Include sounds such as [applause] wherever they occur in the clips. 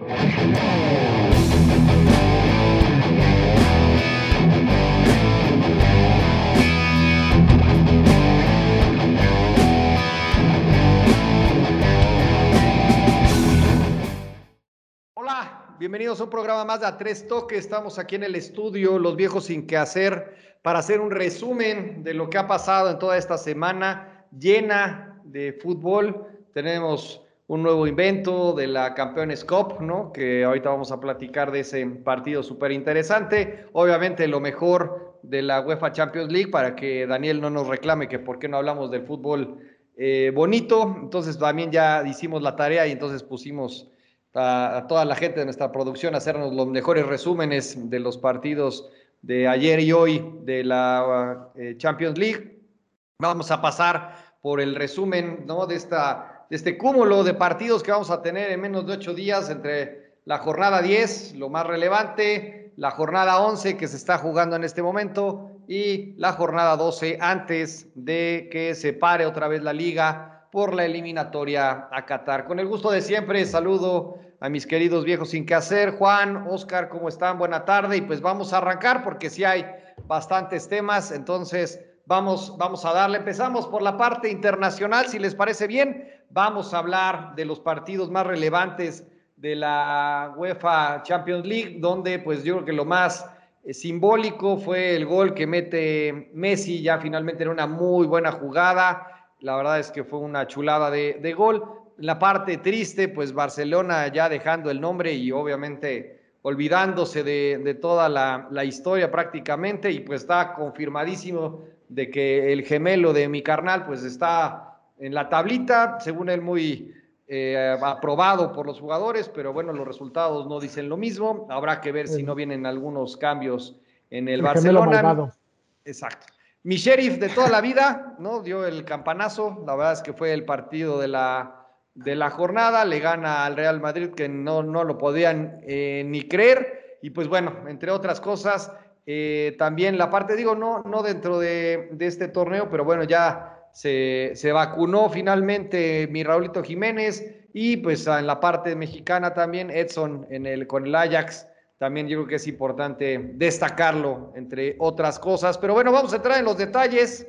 Hola, bienvenidos a un programa más de A Tres Toques. Estamos aquí en el estudio, los viejos sin qué hacer, para hacer un resumen de lo que ha pasado en toda esta semana llena de fútbol. Tenemos un nuevo invento de la Campeones Cup, ¿no? Que ahorita vamos a platicar de ese partido súper interesante. Obviamente lo mejor de la UEFA Champions League para que Daniel no nos reclame que por qué no hablamos del fútbol eh, bonito. Entonces también ya hicimos la tarea y entonces pusimos a, toda la gente de nuestra producción a hacernos los mejores resúmenes de los partidos de ayer y hoy de la eh, Champions League. Vamos a pasar por el resumen ¿no? de esta este cúmulo de partidos que vamos a tener en menos de ocho días entre la jornada 10, lo más relevante, la jornada 11 que se está jugando en este momento y la jornada 12 antes de que se pare otra vez la liga por la eliminatoria a Qatar. Con el gusto de siempre, saludo a mis queridos viejos sin qué hacer. Juan, Oscar, ¿cómo están? Buena tarde y pues vamos a arrancar porque sí hay bastantes temas, entonces vamos, vamos a darle. Empezamos por la parte internacional, si les parece bien vamos a hablar de los partidos más relevantes de la UEFA Champions League, donde pues yo creo que lo más eh, simbólico fue el gol que mete Messi, ya finalmente era una muy buena jugada, la verdad es que fue una chulada de, gol. La parte triste, pues Barcelona ya dejando el nombre y obviamente olvidándose de, toda la, la, historia prácticamente y pues está confirmadísimo de que el gemelo de mi carnal pues está en la tablita, según él muy eh, aprobado por los jugadores, pero bueno, los resultados no dicen lo mismo. Habrá que ver si no vienen algunos cambios en el, Barcelona. Exacto. Mi sheriff de toda la vida, ¿no? Dio el campanazo. La verdad es que fue el partido de la, de la jornada. Le gana al Real Madrid, que no, no lo podían eh, ni creer. Y pues bueno, entre otras cosas, eh, también la parte, digo, no, no dentro de, de este torneo, pero bueno, ya se, vacunó finalmente mi Raulito Jiménez y pues en la parte mexicana también Edson en el, con el Ajax. También yo creo que es importante destacarlo, entre otras cosas. Pero bueno, vamos a entrar en los detalles.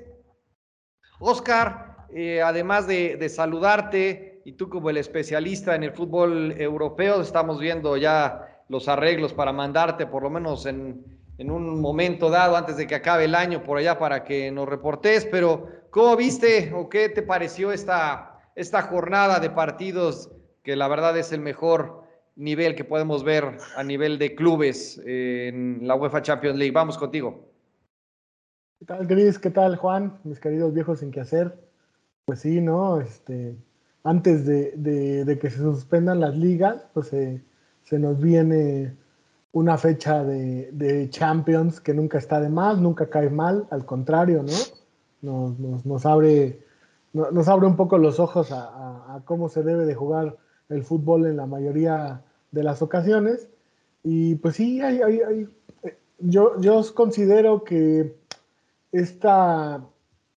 Oscar, eh, además de, saludarte, y tú como el especialista en el fútbol europeo, estamos viendo ya los arreglos para mandarte por lo menos en, en un momento dado, antes de que acabe el año, por allá para que nos reportes. Pero ¿Cómo viste o qué te pareció esta, esta jornada de partidos que la verdad es el mejor nivel que podemos ver a nivel de clubes en la UEFA Champions League? Vamos contigo. ¿Qué tal, Gris? ¿Qué tal, Juan? Mis queridos viejos sin qué hacer. Pues sí, ¿no? Este, antes de, que se suspendan las ligas, pues se nos viene una fecha de, de, Champions que nunca está de más, nunca cae mal, al contrario, ¿no? nos, nos, abre, nos abre un poco los ojos a, cómo se debe de jugar el fútbol en la mayoría de las ocasiones. Y pues sí, hay, hay, yo, yo considero que esta,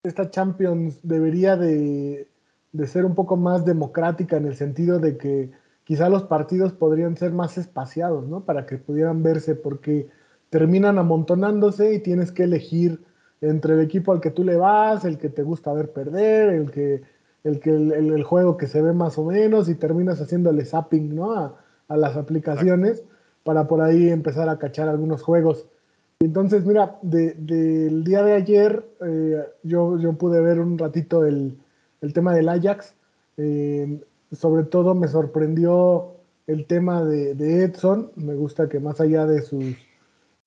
esta Champions debería de, de, ser un poco más democrática en el sentido de que quizá los partidos podrían ser más espaciados, ¿no? Para que pudieran verse, porque terminan amontonándose y tienes que elegir entre el equipo al que tú le vas, el que te gusta ver perder, el que el, que el, juego que se ve más o menos y terminas haciéndole zapping ¿no? a, las aplicaciones para por ahí empezar a cachar algunos juegos. Entonces, mira, del día de ayer eh, yo, yo pude ver un ratito el, tema del Ajax. Eh, sobre todo me sorprendió el tema de, Edson. Me gusta que más allá de sus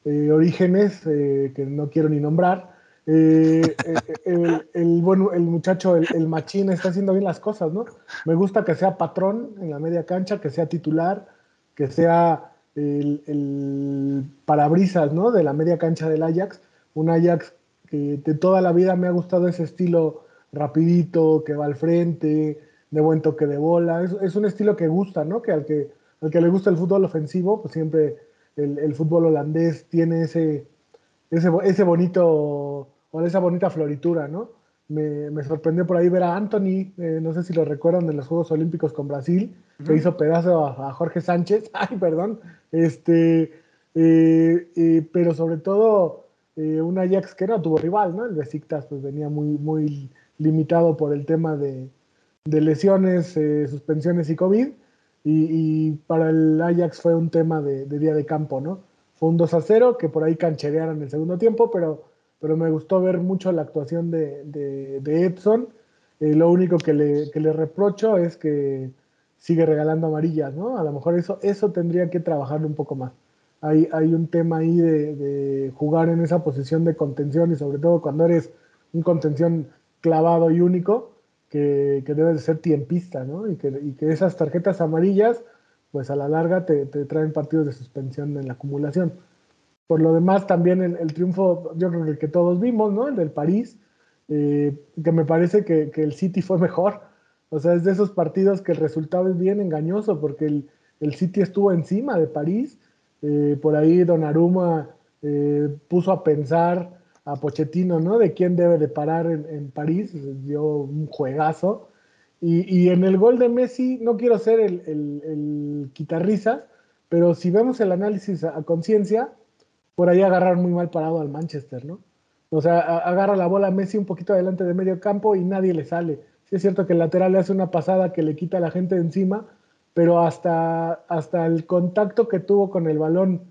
eh, orígenes, que no quiero ni nombrar, eh, eh, el, bueno, el muchacho, el, machín, está haciendo bien las cosas, ¿no? Me gusta que sea patrón en la media cancha, que sea titular, que sea el, parabrisas, ¿no? De la media cancha del Ajax. Un Ajax que de toda la vida me ha gustado ese estilo rapidito, que va al frente, de buen toque de bola. Es, un estilo que gusta, ¿no? Que al, que al que le gusta el fútbol ofensivo, pues siempre el, el fútbol holandés tiene ese, ese, ese bonito o esa bonita floritura, ¿no? me, sorprendió por ahí ver a Anthony, eh, no sé si lo recuerdan en los Juegos Olímpicos con Brasil, que hizo pedazo a, Jorge Sánchez, [laughs] ay, perdón, este, eh, eh, pero sobre todo un Ajax que no tuvo rival, ¿no? El Besiktas pues venía muy, muy limitado por el tema de, lesiones, suspensiones y COVID, y, para el Ajax fue un tema de, de, día de campo, ¿no? Fue un 2 a 0 que por ahí cancherearon el segundo tiempo, pero pero me gustó ver mucho la actuación de, de, Edson. Eh, lo único que le, que le, reprocho es que sigue regalando amarillas, ¿no? A lo mejor eso, eso tendría que trabajarlo un poco más. Hay, hay un tema ahí de, de, jugar en esa posición de contención y sobre todo cuando eres un contención clavado y único, que, que debe de ser tiempista, ¿no? Y que, y que, esas tarjetas amarillas, pues a la larga te, te traen partidos de suspensión en la acumulación. Por lo demás, también el, triunfo, yo creo que que todos vimos, ¿no? El del París, eh, que me parece que, el City fue mejor. O sea, es de esos partidos que el resultado es bien engañoso, porque el, el City estuvo encima de París. Eh, por ahí Donnarumma eh, puso a pensar a Pochettino, ¿no? De quién debe de parar en, París. Dio un juegazo. Y, en el gol de Messi, no quiero ser el, el, el pero si vemos el análisis a conciencia, por ahí agarrar muy mal parado al Manchester, ¿no? O sea, agarra la bola Messi un poquito adelante de medio campo y nadie le sale. Sí es cierto que el lateral le hace una pasada que le quita a la gente de encima, pero hasta, hasta el contacto que tuvo con el balón,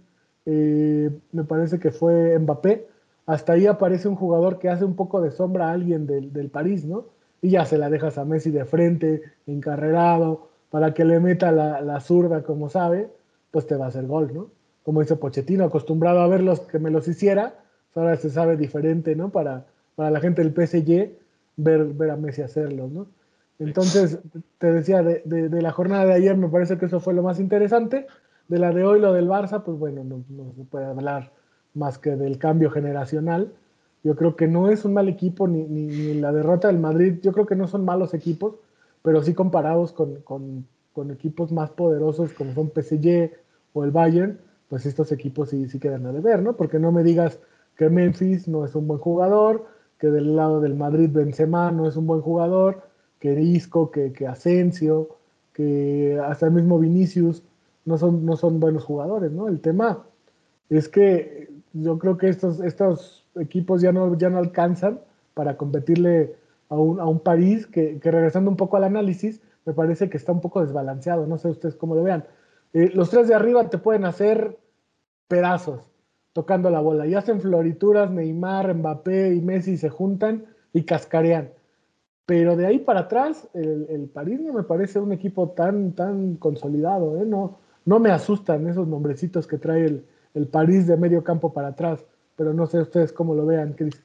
eh, me parece que fue Mbappé, hasta ahí aparece un jugador que hace un poco de sombra a alguien del, del París, ¿no? Y ya se la dejas a Messi de frente, encarrerado, para que le meta la, la zurda como sabe, pues te va a hacer gol, ¿no? como dice Pochettino, acostumbrado a verlos que me los hiciera, pues ahora se sabe diferente, ¿no? Para, para la gente del PSG ver, ver a Messi hacerlo, ¿no? Entonces, te decía, de, de, la jornada de ayer me parece que eso fue lo más interesante. De la de hoy, lo del Barça, pues bueno, no, no se puede hablar más que del cambio generacional. Yo creo que no es un mal equipo, ni, ni, ni, la derrota del Madrid, yo creo que no son malos equipos, pero sí comparados con, con, con equipos más poderosos como son PSG o el Bayern, pues estos equipos sí, sí quedan a deber, ¿no? Porque no me digas que Memphis no es un buen jugador, que del lado del Madrid Benzema no es un buen jugador, que Isco, que, que Asensio, que hasta el mismo Vinicius no son, no son buenos jugadores, ¿no? El tema es que yo creo que estos, estos equipos ya no, ya no alcanzan para competirle a un, a un París que, que, regresando un poco al análisis, me parece que está un poco desbalanceado, no sé ustedes cómo lo vean. Eh, los tres de arriba te pueden hacer pedazos tocando la bola y hacen florituras, Neymar, Mbappé y Messi se juntan y cascarean. Pero de ahí para atrás, el, París no me parece un equipo tan, tan consolidado. ¿eh? No, no me asustan esos nombrecitos que trae el, el París de medio campo para atrás. Pero no sé ustedes cómo lo vean, Cris.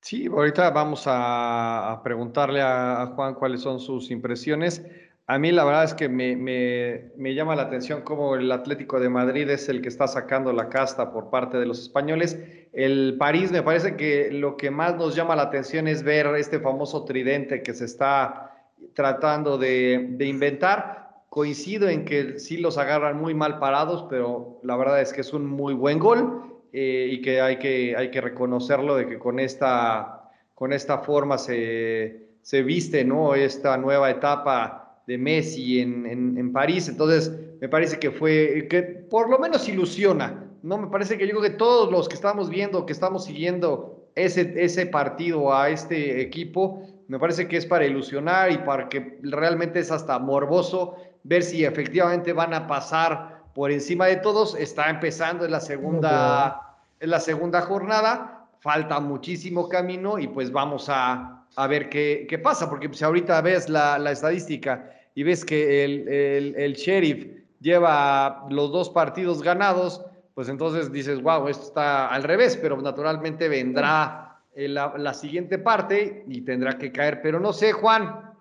Sí, ahorita vamos a, preguntarle a, Juan cuáles son sus impresiones. A mí la verdad es que me, llama la atención cómo el Atlético de Madrid es el que está sacando la casta por parte de los españoles. El París me parece que lo que más nos llama la atención es ver este famoso tridente que se está tratando de, inventar. Coincido en que sí los agarran muy mal parados, pero la verdad es que es un muy buen gol eh, y que hay, que hay que reconocerlo de que con esta, con esta forma se, se viste ¿no? esta nueva etapa de Messi en, en, París. Entonces, me parece que fue, que por lo menos ilusiona, ¿no? Me parece que yo creo que todos los que estamos viendo, que estamos siguiendo ese, ese partido a este equipo, me parece que es para ilusionar y para que realmente es hasta morboso ver si efectivamente van a pasar por encima de todos. Está empezando en la segunda, en la segunda jornada, falta muchísimo camino y pues vamos a, a ver qué, qué, pasa, porque si ahorita ves la, la estadística y ves que el, el, sheriff lleva los dos partidos ganados, pues entonces dices, wow, esto está al revés, pero naturalmente vendrá la, la, siguiente parte y tendrá que caer. Pero no sé, Juan,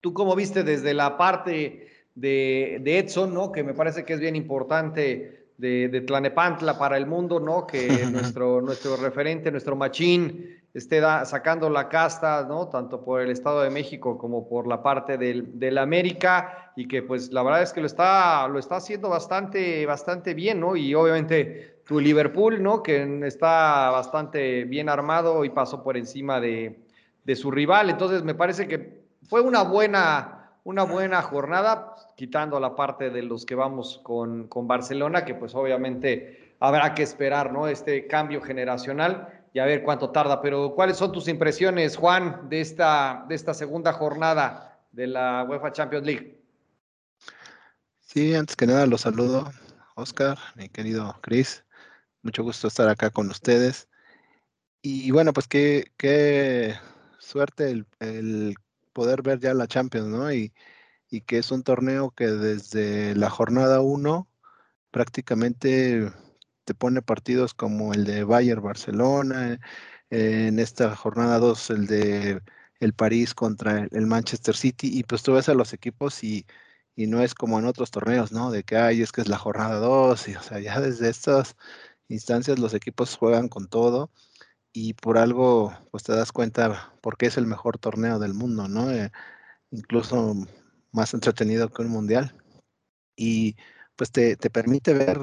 tú cómo viste desde la parte de, de Edson, ¿no? Que me parece que es bien importante de, de Tlanepantla para el mundo, ¿no? Que [laughs] nuestro, nuestro referente, nuestro machín, esté sacando la casta, ¿no? Tanto por el Estado de México como por la parte del, del, América y que pues la verdad es que lo está, lo está haciendo bastante, bastante bien, ¿no? Y obviamente tu Liverpool, ¿no? Que está bastante bien armado y pasó por encima de, de su rival. Entonces me parece que fue una buena, una buena jornada, quitando la parte de los que vamos con, con Barcelona, que pues obviamente habrá que esperar, ¿no? Este cambio generacional y a ver cuánto tarda. Pero, ¿cuáles son tus impresiones, Juan, de esta, de esta segunda jornada de la UEFA Champions League? Sí, antes que nada los saludo, Oscar, mi querido Chris. Mucho gusto estar acá con ustedes. Y bueno, pues qué, qué suerte el, poder ver ya la Champions, ¿no? Y, y que es un torneo que desde la jornada 1 prácticamente te pone partidos como el de Bayern Barcelona, en esta jornada 2 el de el París contra el Manchester City, y pues tú ves a los equipos y, y no es como en otros torneos, ¿no? De que, ay, es que es la jornada 2, y o sea, ya desde estas instancias los equipos juegan con todo, y por algo, pues te das cuenta porque es el mejor torneo del mundo, ¿no? Eh, incluso más entretenido que un mundial. Y pues te, te permite ver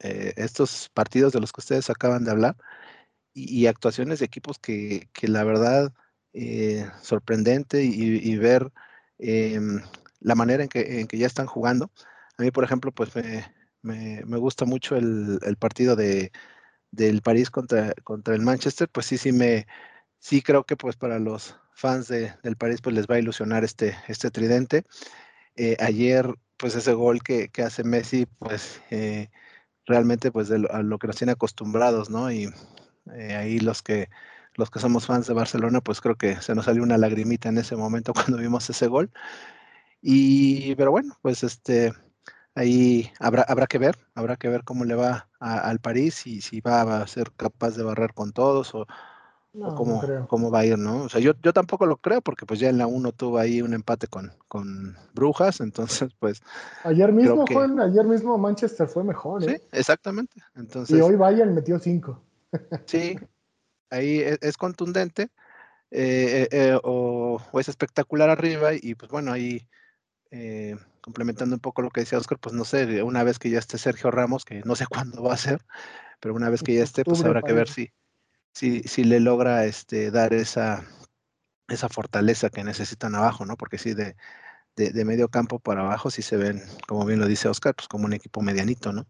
eh, estos partidos de los que ustedes acaban de hablar y, actuaciones de equipos que, la verdad eh, sorprendente y, ver em, la manera en que, en que, ya están jugando. A mí, por ejemplo, pues me, me, gusta mucho el, el, partido de, del París contra, contra el Manchester, pues sí, sí me, sí creo que pues para los fans de, del París pues les va a ilusionar este, este tridente. Eh, ayer pues ese gol que, que hace Messi pues realmente pues a lo que nos tiene acostumbrados, ¿no? Y eh, ahí los que los que somos fans de Barcelona, pues creo que se nos salió una lagrimita en ese momento [laughs] cuando vimos ese gol. Y, pero bueno, pues este, ahí habrá, habrá que ver, habrá que ver cómo le va al París y si va a ser capaz de barrer con todos o, no, cómo, va a ir, ¿no? O sea, yo, yo tampoco lo creo porque pues ya en la 1 tuvo ahí un empate con, con Brujas, entonces [laughs] pues... Ayer mismo, Juan, ayer mismo Manchester fue mejor, ¿eh? Sí, exactamente. Entonces, y hoy Bayern metió 5. sí, ahí e, es, contundente eh, eh, o, es espectacular arriba y pues bueno, ahí... complementando un poco lo que decía Oscar, pues no sé, una vez que ya esté Sergio Ramos, que no sé [laughs] cuándo va a ser, pero una vez que ya esté, pues habrá que ver si, si, si le logra este, dar esa, esa fortaleza que necesitan abajo, ¿no? Porque sí, de, de, medio campo para abajo sí se ven, como bien lo dice Oscar, pues como un equipo medianito, ¿no?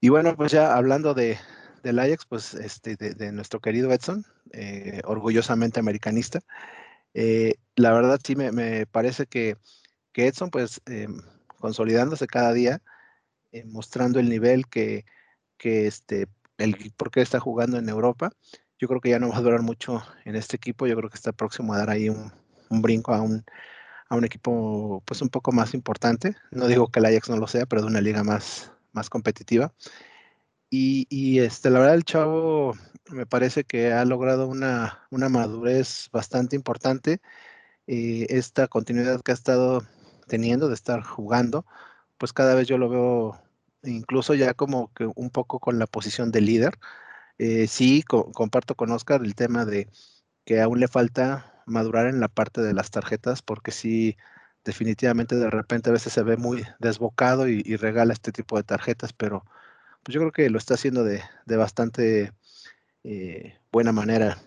Y bueno, pues ya hablando de, del Ajax, pues este, de, nuestro querido Edson, eh, orgullosamente americanista, eh, la verdad sí me, me parece que, que, Edson, pues eh, consolidándose cada día, mostrando el nivel que, que este, el por qué está jugando en Europa. Yo creo que ya no va a durar mucho en este equipo. Yo creo que está próximo a dar ahí un, brinco a un, a un equipo pues un poco más importante. No digo que el Ajax no lo sea, pero de una liga más, más competitiva. Y, este, la verdad el chavo me parece que ha logrado una, una madurez bastante importante. Eh, esta continuidad que ha estado teniendo de estar jugando, pues cada vez yo lo veo incluso ya como que un poco con la posición de líder. Eh, sí, comparto con Oscar el tema de que aún le falta madurar en la parte de las tarjetas, porque sí, definitivamente de repente a veces se ve muy desbocado y, regala este tipo de tarjetas, pero pues yo creo que lo está haciendo de, bastante eh, buena manera.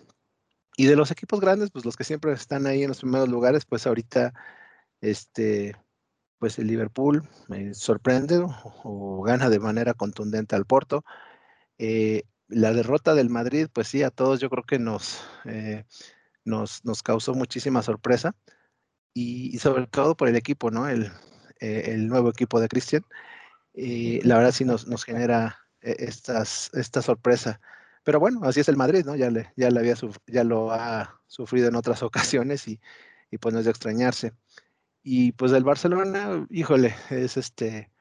Y de los equipos grandes, pues los que siempre están ahí en los primeros lugares, pues ahorita este, pues el Liverpool eh, sorprende o, gana de manera contundente al Porto. Eh, la derrota del Madrid, pues sí, a todos yo creo que nos, eh, nos, nos, causó muchísima sorpresa y, sobre todo por el equipo, ¿no? El, el nuevo equipo de Cristian. la verdad sí nos, nos genera estas, esta sorpresa. Pero bueno, así es el Madrid, ¿no? Ya, le, ya, le había, ya lo ha sufrido en otras [laughs] ocasiones y, y pues no es de extrañarse. Y pues del Barcelona, híjole, es este,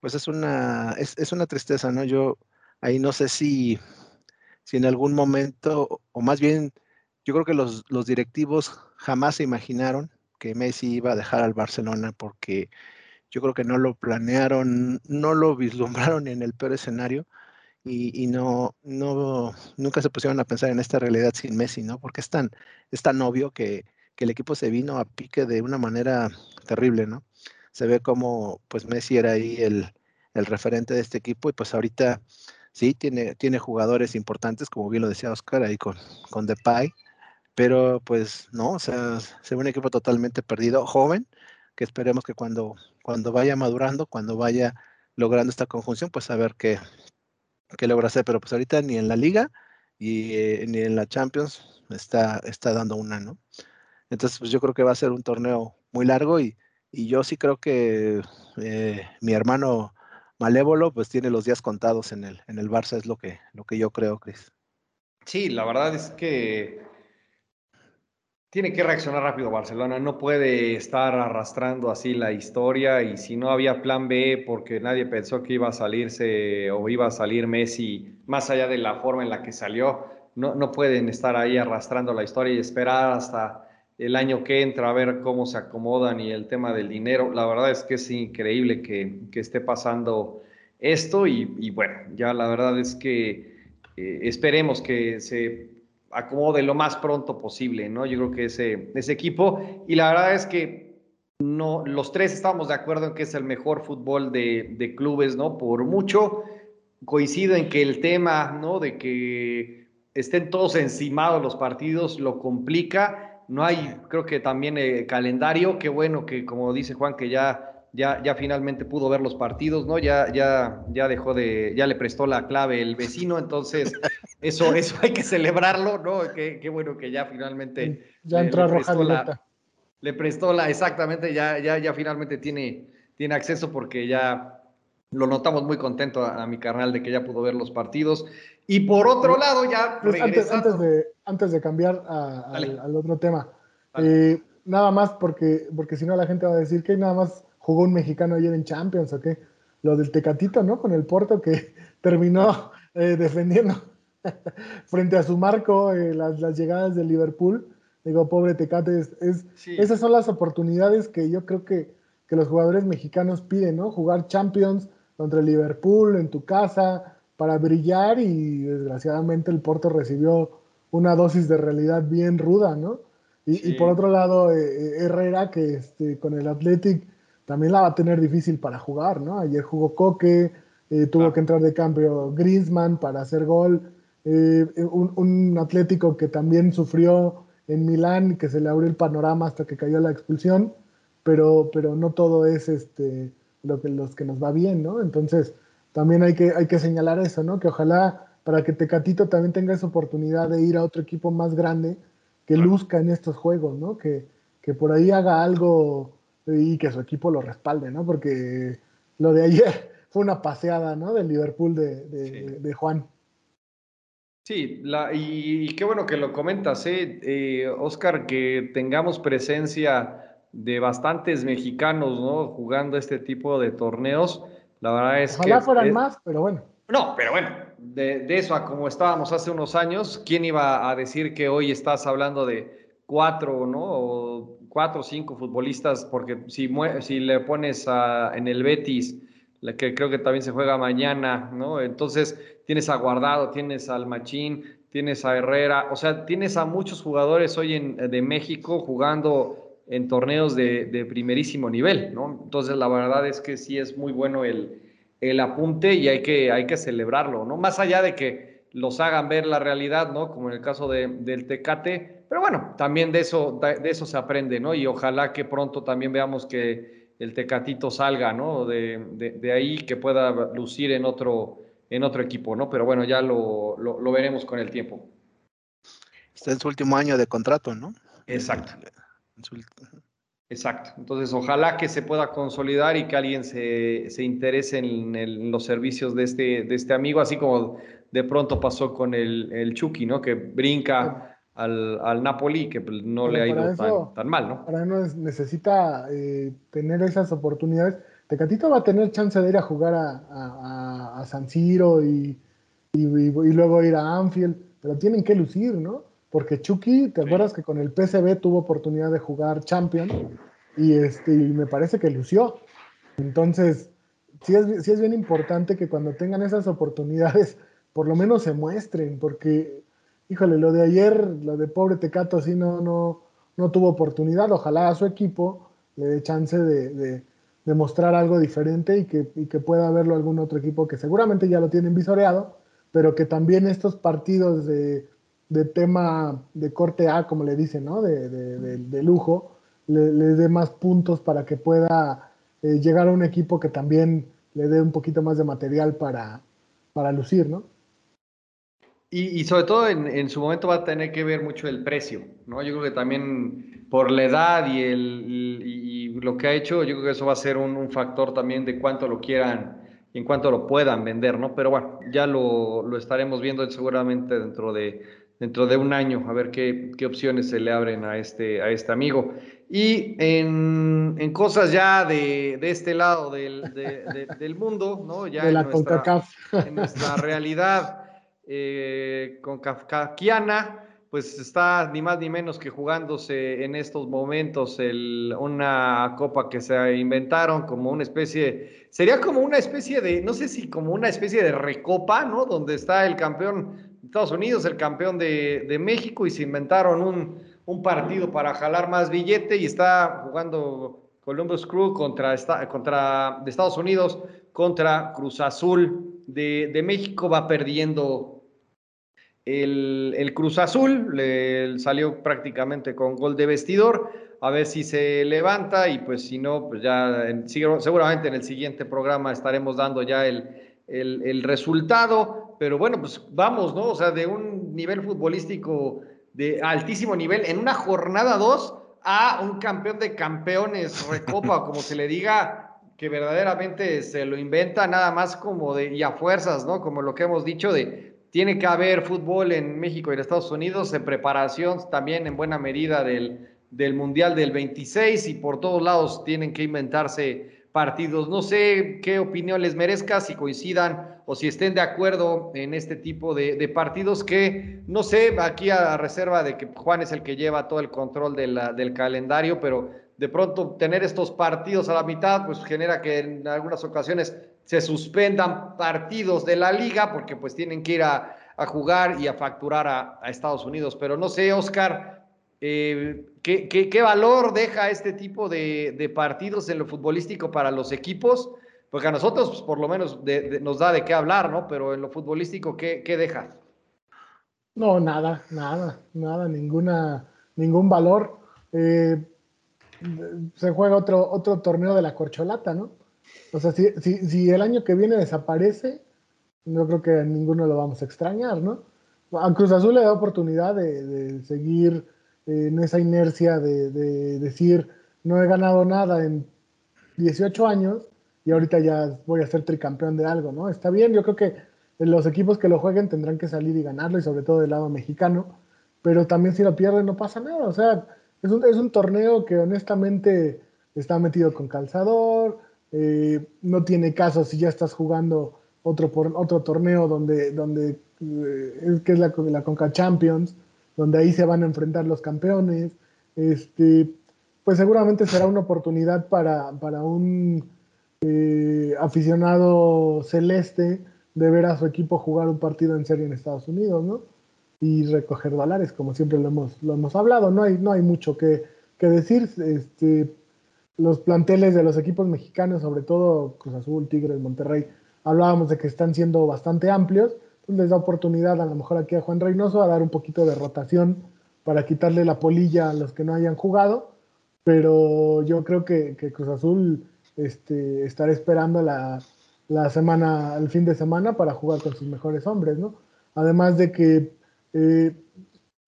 pues es una, es, es, una tristeza, ¿no? Yo ahí no sé si, si en algún momento, o más bien, yo creo que los, los directivos jamás se imaginaron que Messi iba a dejar al Barcelona porque yo creo que no lo planearon, no lo vislumbraron en el peor escenario y, y, no, no, nunca se pusieron a pensar en esta realidad sin Messi, ¿no? Porque es tan, es tan obvio que, que el equipo se vino a pique de una manera terrible, ¿no? Se ve como pues Messi era ahí el, el referente de este equipo y pues ahorita sí tiene, tiene jugadores importantes, como bien lo decía Oscar, ahí con, con Depay, pero pues no, o sea, se ve un equipo totalmente perdido, joven, que esperemos que cuando, cuando vaya madurando, cuando vaya logrando esta conjunción, pues a ver qué, qué logra hacer, pero pues ahorita ni en la liga y eh, ni en la Champions está, está dando una, ¿no? Entonces, pues yo creo que va a ser un torneo muy largo y, y yo sí creo que eh, mi hermano Malévolo pues tiene los días contados en el, en el Barça, es lo que, lo que yo creo, Cris. Sí, la verdad es que tiene que reaccionar rápido Barcelona, no puede estar arrastrando así la historia y si no había plan B porque nadie pensó que iba a salirse o iba a salir Messi más allá de la forma en la que salió, no, no pueden estar ahí arrastrando la historia y esperar hasta el año que entra a ver cómo se acomodan y el tema del dinero. La verdad es que es increíble que, que esté pasando esto y, y, bueno, ya la verdad es que eh, esperemos que se acomode lo más pronto posible, ¿no? Yo creo que ese, ese equipo y la verdad es que no, los tres estamos de acuerdo en que es el mejor fútbol de, de clubes, ¿no? Por mucho coincido en que el tema, ¿no? De que estén todos encimados los partidos lo complica no hay, creo que también eh, calendario, qué bueno que como dice Juan, que ya, ya, ya finalmente pudo ver los partidos, ¿no? Ya, ya, ya dejó de, ya le prestó la clave el vecino, entonces [laughs] eso, eso hay que celebrarlo, ¿no? Qué, qué bueno que ya finalmente ya entró le, roja la, le prestó la, exactamente, ya, ya, ya finalmente tiene, tiene acceso porque ya lo notamos muy contento a, a, mi carnal de que ya pudo ver los partidos. Y por otro lado, ya pues antes, antes, de, antes de cambiar a, al, al, otro tema, eh, nada más porque, porque si no la gente va a decir que nada más jugó un mexicano ayer en Champions o qué. Lo del Tecatito, ¿no? Con el Porto que [laughs] terminó eh, defendiendo [laughs] frente a su marco eh, las, las, llegadas del Liverpool. Digo, pobre Tecate, es, es sí. esas son las oportunidades que yo creo que, que los jugadores mexicanos piden, ¿no? Jugar Champions contra el Liverpool en tu casa para brillar y desgraciadamente el Porto recibió una dosis de realidad bien ruda, ¿no? Y, sí. y por otro lado, eh, Herrera, que este, con el Athletic también la va a tener difícil para jugar, ¿no? Ayer jugó Coque, eh, tuvo ah. que entrar de cambio Griezmann para hacer gol, eh, un, un, Atlético que también sufrió en Milán, que se le abrió el panorama hasta que cayó la expulsión, pero, pero no todo es este, lo que, los que nos va bien, ¿no? Entonces, también hay que, hay que señalar eso, ¿no? Que ojalá para que Tecatito también tenga esa oportunidad de ir a otro equipo más grande que luzca en estos juegos, ¿no? Que, que por ahí haga algo y que su equipo lo respalde, ¿no? Porque lo de ayer [laughs] fue una paseada, ¿no? Del Liverpool de, de, sí. de Juan. Sí, la, y, y, qué bueno que lo comentas, ¿eh? eh, Oscar, que tengamos presencia de bastantes mexicanos, ¿no? Jugando este tipo de torneos. La verdad es Ojalá que. fueran es, más, pero bueno. No, pero bueno, de, eso a como estábamos hace unos años, ¿quién iba a decir que hoy estás hablando de cuatro, ¿no? O cuatro o cinco futbolistas, porque si, si le pones a, en el Betis, que creo que también se juega mañana, ¿no? Entonces tienes a Guardado, tienes al Machín, tienes a Herrera, o sea, tienes a muchos jugadores hoy en, de México jugando en torneos de, de, primerísimo nivel, ¿no? Entonces la verdad es que sí es muy bueno el, el apunte y hay que, hay que celebrarlo, ¿no? Más allá de que los hagan ver la realidad, ¿no? Como en el caso de, del Tecate, pero bueno, también de eso, de eso se aprende, ¿no? Y ojalá que pronto también veamos que el Tecatito salga, ¿no? De, de, de ahí, que pueda lucir en otro, en otro equipo, ¿no? Pero bueno, ya lo, lo, lo, veremos con el tiempo. Está en su último año de contrato, ¿no? Exacto. Su... Exacto. Entonces, ojalá que se pueda consolidar y que alguien se, se interese en, el, en, los servicios de este, de este amigo, así como de pronto pasó con el, el Chucky, ¿no? Que brinca al, al Napoli, que pues, no Pero le ha ido eso, tan, tan, mal, ¿no? Para no necesita eh, tener esas oportunidades. Tecatito va a tener chance de ir a jugar a, a, a San Siro y, y, y, y, luego ir a Anfield, pero tienen que lucir, ¿no? Porque Chucky, ¿te sí. acuerdas que con el PSV tuvo oportunidad de jugar Champion? Y, este, y me parece que lució. Entonces, sí es, sí es bien importante que cuando tengan esas oportunidades, por lo menos se muestren, porque, híjole, lo de ayer, lo de pobre Tecato, sí no, no, no tuvo oportunidad. Ojalá a su equipo le dé chance de, de, de mostrar algo diferente y que, y que, pueda verlo algún otro equipo que seguramente ya lo tienen visoreado, pero que también estos partidos de, de tema de corte A, como le dicen, ¿no? De, de, lujo, le, dé más puntos para que pueda eh, llegar a un equipo que también le dé un poquito más de material para, para lucir, ¿no? Y, sobre todo en, su momento va a tener que ver mucho el precio, ¿no? Yo creo que también por la edad y, el, y, lo que ha hecho, yo creo que eso va a ser un, factor también de cuánto lo quieran y en cuánto lo puedan vender, ¿no? Pero bueno, ya lo, lo estaremos viendo seguramente dentro de, dentro de un año, a ver qué, qué opciones se le abren a este, a este amigo. Y en, en cosas ya de, de este lado del, del mundo, ¿no? Ya de la en, nuestra, en nuestra realidad eh, con Kafkakiana, pues está ni más ni menos que jugándose en estos momentos el, una copa que se inventaron como una especie, sería como una especie de, no sé si como una especie de recopa, ¿no? Donde está el campeón de Estados Unidos, el campeón de, de México y se inventaron un, un, partido para jalar más billete y está jugando Columbus Crew contra, contra de Estados Unidos contra Cruz Azul de, de México, va perdiendo el, Cruz Azul le salió prácticamente con gol de vestidor, a ver si se levanta y pues si no, pues ya seguramente en el siguiente programa estaremos dando ya el, el, resultado, pero bueno, pues vamos, ¿no? O sea, de un nivel futbolístico de altísimo nivel en una jornada 2 a un campeón de campeones, recopa, como se le diga, que verdaderamente se lo inventa nada más como de, y a fuerzas, ¿no? Como lo que hemos dicho de tiene que haber fútbol en México y en Estados Unidos en preparación también en buena medida del, del Mundial del 26 y por todos lados tienen que inventarse partidos. No sé qué opinión les merezca, si coincidan o si estén de acuerdo en este tipo de, partidos que, no sé, aquí a reserva de que Juan es el que lleva todo el control del calendario, pero de pronto tener estos partidos a la mitad, pues genera que en algunas ocasiones se suspendan partidos de la liga porque pues tienen que ir a, jugar y a facturar a, Estados Unidos. Pero no sé, Oscar, eh, ¿qué, valor deja este tipo de, partidos en lo futbolístico para los equipos? Porque a nosotros pues, por lo menos nos da de qué hablar, ¿no? Pero en lo futbolístico, ¿qué, deja? No, nada, nada, nada, ninguna, ningún valor. Eh, se juega otro, otro torneo de la corcholata, ¿no? O sea, si, si, el año que viene desaparece, no creo que a ninguno lo vamos a extrañar, ¿no? A Cruz Azul le da oportunidad de, seguir en esa inercia de, decir, no he ganado nada en 18 años y ahorita ya voy a ser tricampeón de algo, ¿no? Está bien, yo creo que los equipos que lo jueguen tendrán que salir y ganarlo, y sobre todo del lado mexicano, pero también si lo pierden no pasa nada, o sea, es un, es un torneo que honestamente está metido con calzador, eh, no tiene caso si ya estás jugando otro, por, otro torneo donde, donde eh, que es la, la Conca Champions, donde ahí se van a enfrentar los campeones. Este, pues seguramente será una oportunidad para, para un eh, aficionado celeste de ver a su equipo jugar un partido en serie en Estados Unidos, ¿no? Y recoger dólares, como siempre lo hemos, lo hemos hablado, no hay, no hay mucho que, que decir. Este, los planteles de los equipos mexicanos, sobre todo Cruz Azul, Tigres, Monterrey, hablábamos de que están siendo bastante amplios, les da oportunidad a lo mejor aquí a Juan Reynoso a dar un poquito de rotación para quitarle la polilla a los que no hayan jugado, pero yo creo que, Cruz Azul este, estará esperando la, semana, el fin de semana para jugar con sus mejores hombres, ¿no? Además de que, eh,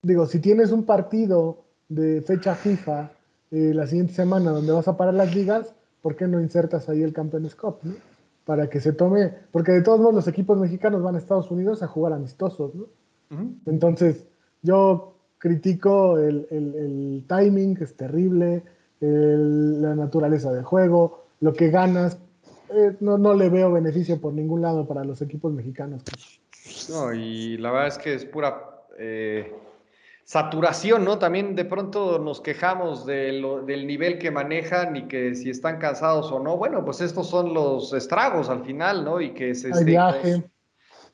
digo, si tienes un partido de fecha FIFA eh, la siguiente semana donde vas a parar las ligas, ¿por qué no insertas ahí el Campeones Cup? ¿no? Para que se tome, porque de todos modos los equipos mexicanos van a Estados Unidos a jugar amistosos, ¿no? Entonces, yo critico el, el, timing, que es terrible, la naturaleza del juego, lo que ganas, eh, no, no le veo beneficio por ningún lado para los equipos mexicanos. No, y la verdad es que es pura eh, saturación, ¿no? También de pronto nos quejamos del nivel que manejan y que si están cansados o no. Bueno, pues estos son los estragos al final, ¿no? Y que se... Este, viaje.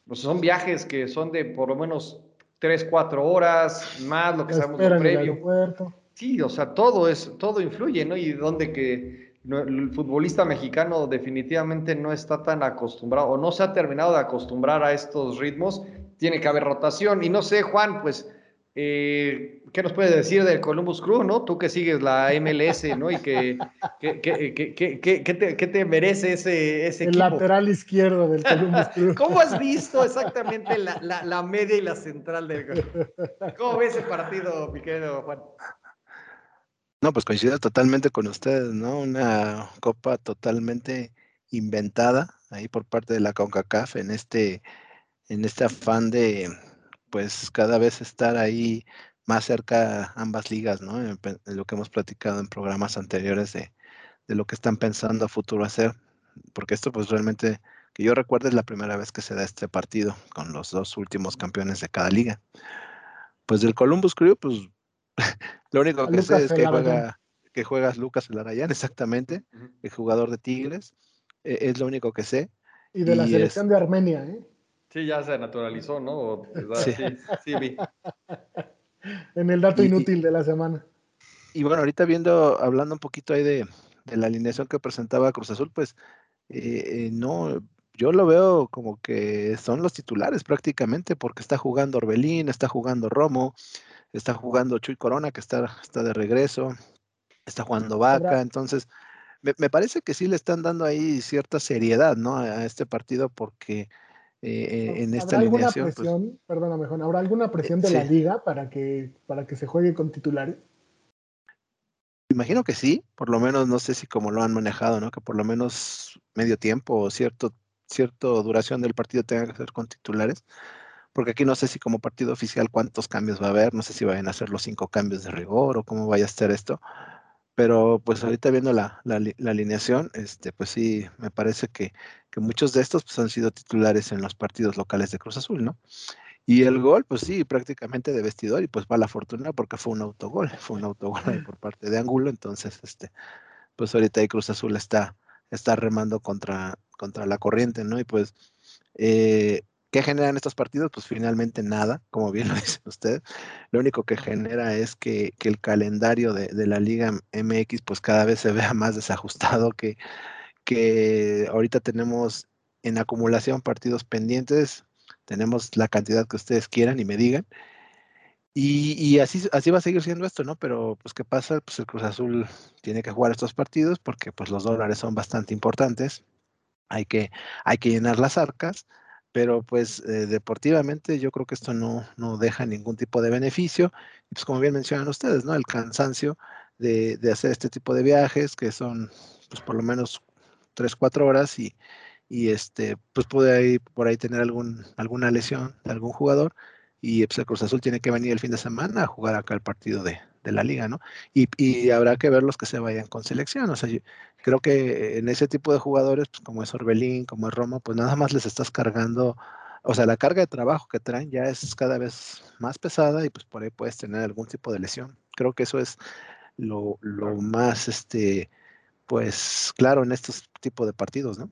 Pues son viajes que son de por lo menos tres, cuatro horas, más lo que sabemos de previo. Sí, o sea, todo es, todo influye, ¿no? Y donde que el futbolista mexicano definitivamente no está tan acostumbrado o no se ha terminado de acostumbrar a estos ritmos tiene que haber rotación. Y no sé, Juan, pues eh, ¿Qué nos puedes decir del Columbus Crew, no? Tú que sigues la MLS, ¿no? Y que, que, te, merece ese, ese El lateral izquierdo del Columbus Crew. [laughs] ¿Cómo has visto exactamente la, media y la central del ¿Cómo ves el partido, mi querido Juan? No, pues coincido totalmente con ustedes, ¿no? Una copa totalmente inventada ahí por parte de la CONCACAF en este, en este afán de pues cada vez estar ahí más cerca ambas ligas, ¿no? En, lo que hemos platicado en programas anteriores de, lo que están pensando a futuro hacer, porque esto pues realmente, que yo recuerdo es la primera vez que se da este partido con los dos últimos campeones de cada liga. Pues del Columbus Crew, pues [laughs] lo único que sé es que juega, que juegas Lucas Elarayán, exactamente, el jugador de Tigres, e, es lo único que sé. Y de la selección de Armenia, ¿eh? Sí, ya se naturalizó, ¿no? Sí, sí, vi. [laughs] En el dato inútil de la semana. Y bueno, ahorita viendo, hablando un poquito ahí de, la alineación que presentaba Cruz Azul, pues eh, no, yo lo veo como que son los titulares prácticamente, porque está jugando Orbelín, está jugando Romo, está jugando Chuy Corona, que está, está de regreso, está jugando Vaca, entonces me, parece que sí le están dando ahí cierta seriedad, ¿no? A este partido, porque eh, en esta alguna pues presión, perdóname, ¿habrá alguna presión de la liga para que, para que se juegue con titulares? Imagino que sí, por lo menos no sé si como lo han manejado, ¿no? Que por lo menos medio tiempo o cierto, cierto duración del partido tenga que ser con titulares, porque aquí no sé si como partido oficial cuántos cambios va a haber, no sé si vayan a hacer los cinco cambios de rigor o cómo vaya a ser esto, pero pues ahorita viendo la, alineación, este, pues sí, me parece que, muchos de estos pues, han sido titulares en los partidos locales de Cruz Azul, ¿no? Y el gol, pues sí, prácticamente de vestidor y pues va la fortuna porque fue un autogol, [laughs] fue un autogol por parte de Angulo, entonces, este, pues ahorita ahí Cruz Azul está, está remando contra, contra la corriente, ¿no? Y pues eh, ¿Qué generan estos partidos? Pues finalmente nada, como bien lo dicen ustedes. Lo único que genera es que, el calendario de, la Liga MX pues cada vez se vea [laughs] más desajustado, que, que ahorita tenemos en acumulación partidos pendientes, tenemos la cantidad que ustedes quieran y me digan. Y, así, así va a seguir siendo esto, ¿no? Pero, pues, ¿qué pasa? Pues el Cruz Azul tiene que jugar estos partidos porque, pues, los dólares son bastante importantes. Hay que, hay que llenar las arcas pero pues eh, deportivamente yo creo que esto no, no deja ningún tipo de beneficio. Y pues como bien mencionan ustedes, ¿no? El cansancio de, de hacer este tipo de viajes, que son pues por lo menos tres, cuatro horas y, y este, pues puede ahí, por ahí tener algún, alguna lesión de algún jugador y pues el Cruz Azul tiene que venir el fin de semana a jugar acá el partido de, de la liga, ¿no? Y, y, habrá que ver los que se vayan con selección. O sea, yo creo que en ese tipo de jugadores, pues como es Orbelín, como es Roma, pues nada más les estás cargando, o sea, la carga de trabajo que traen ya es cada vez más pesada y pues por ahí puedes tener algún tipo de lesión. Creo que eso es lo, lo más, este, pues claro en estos tipos de partidos, ¿no?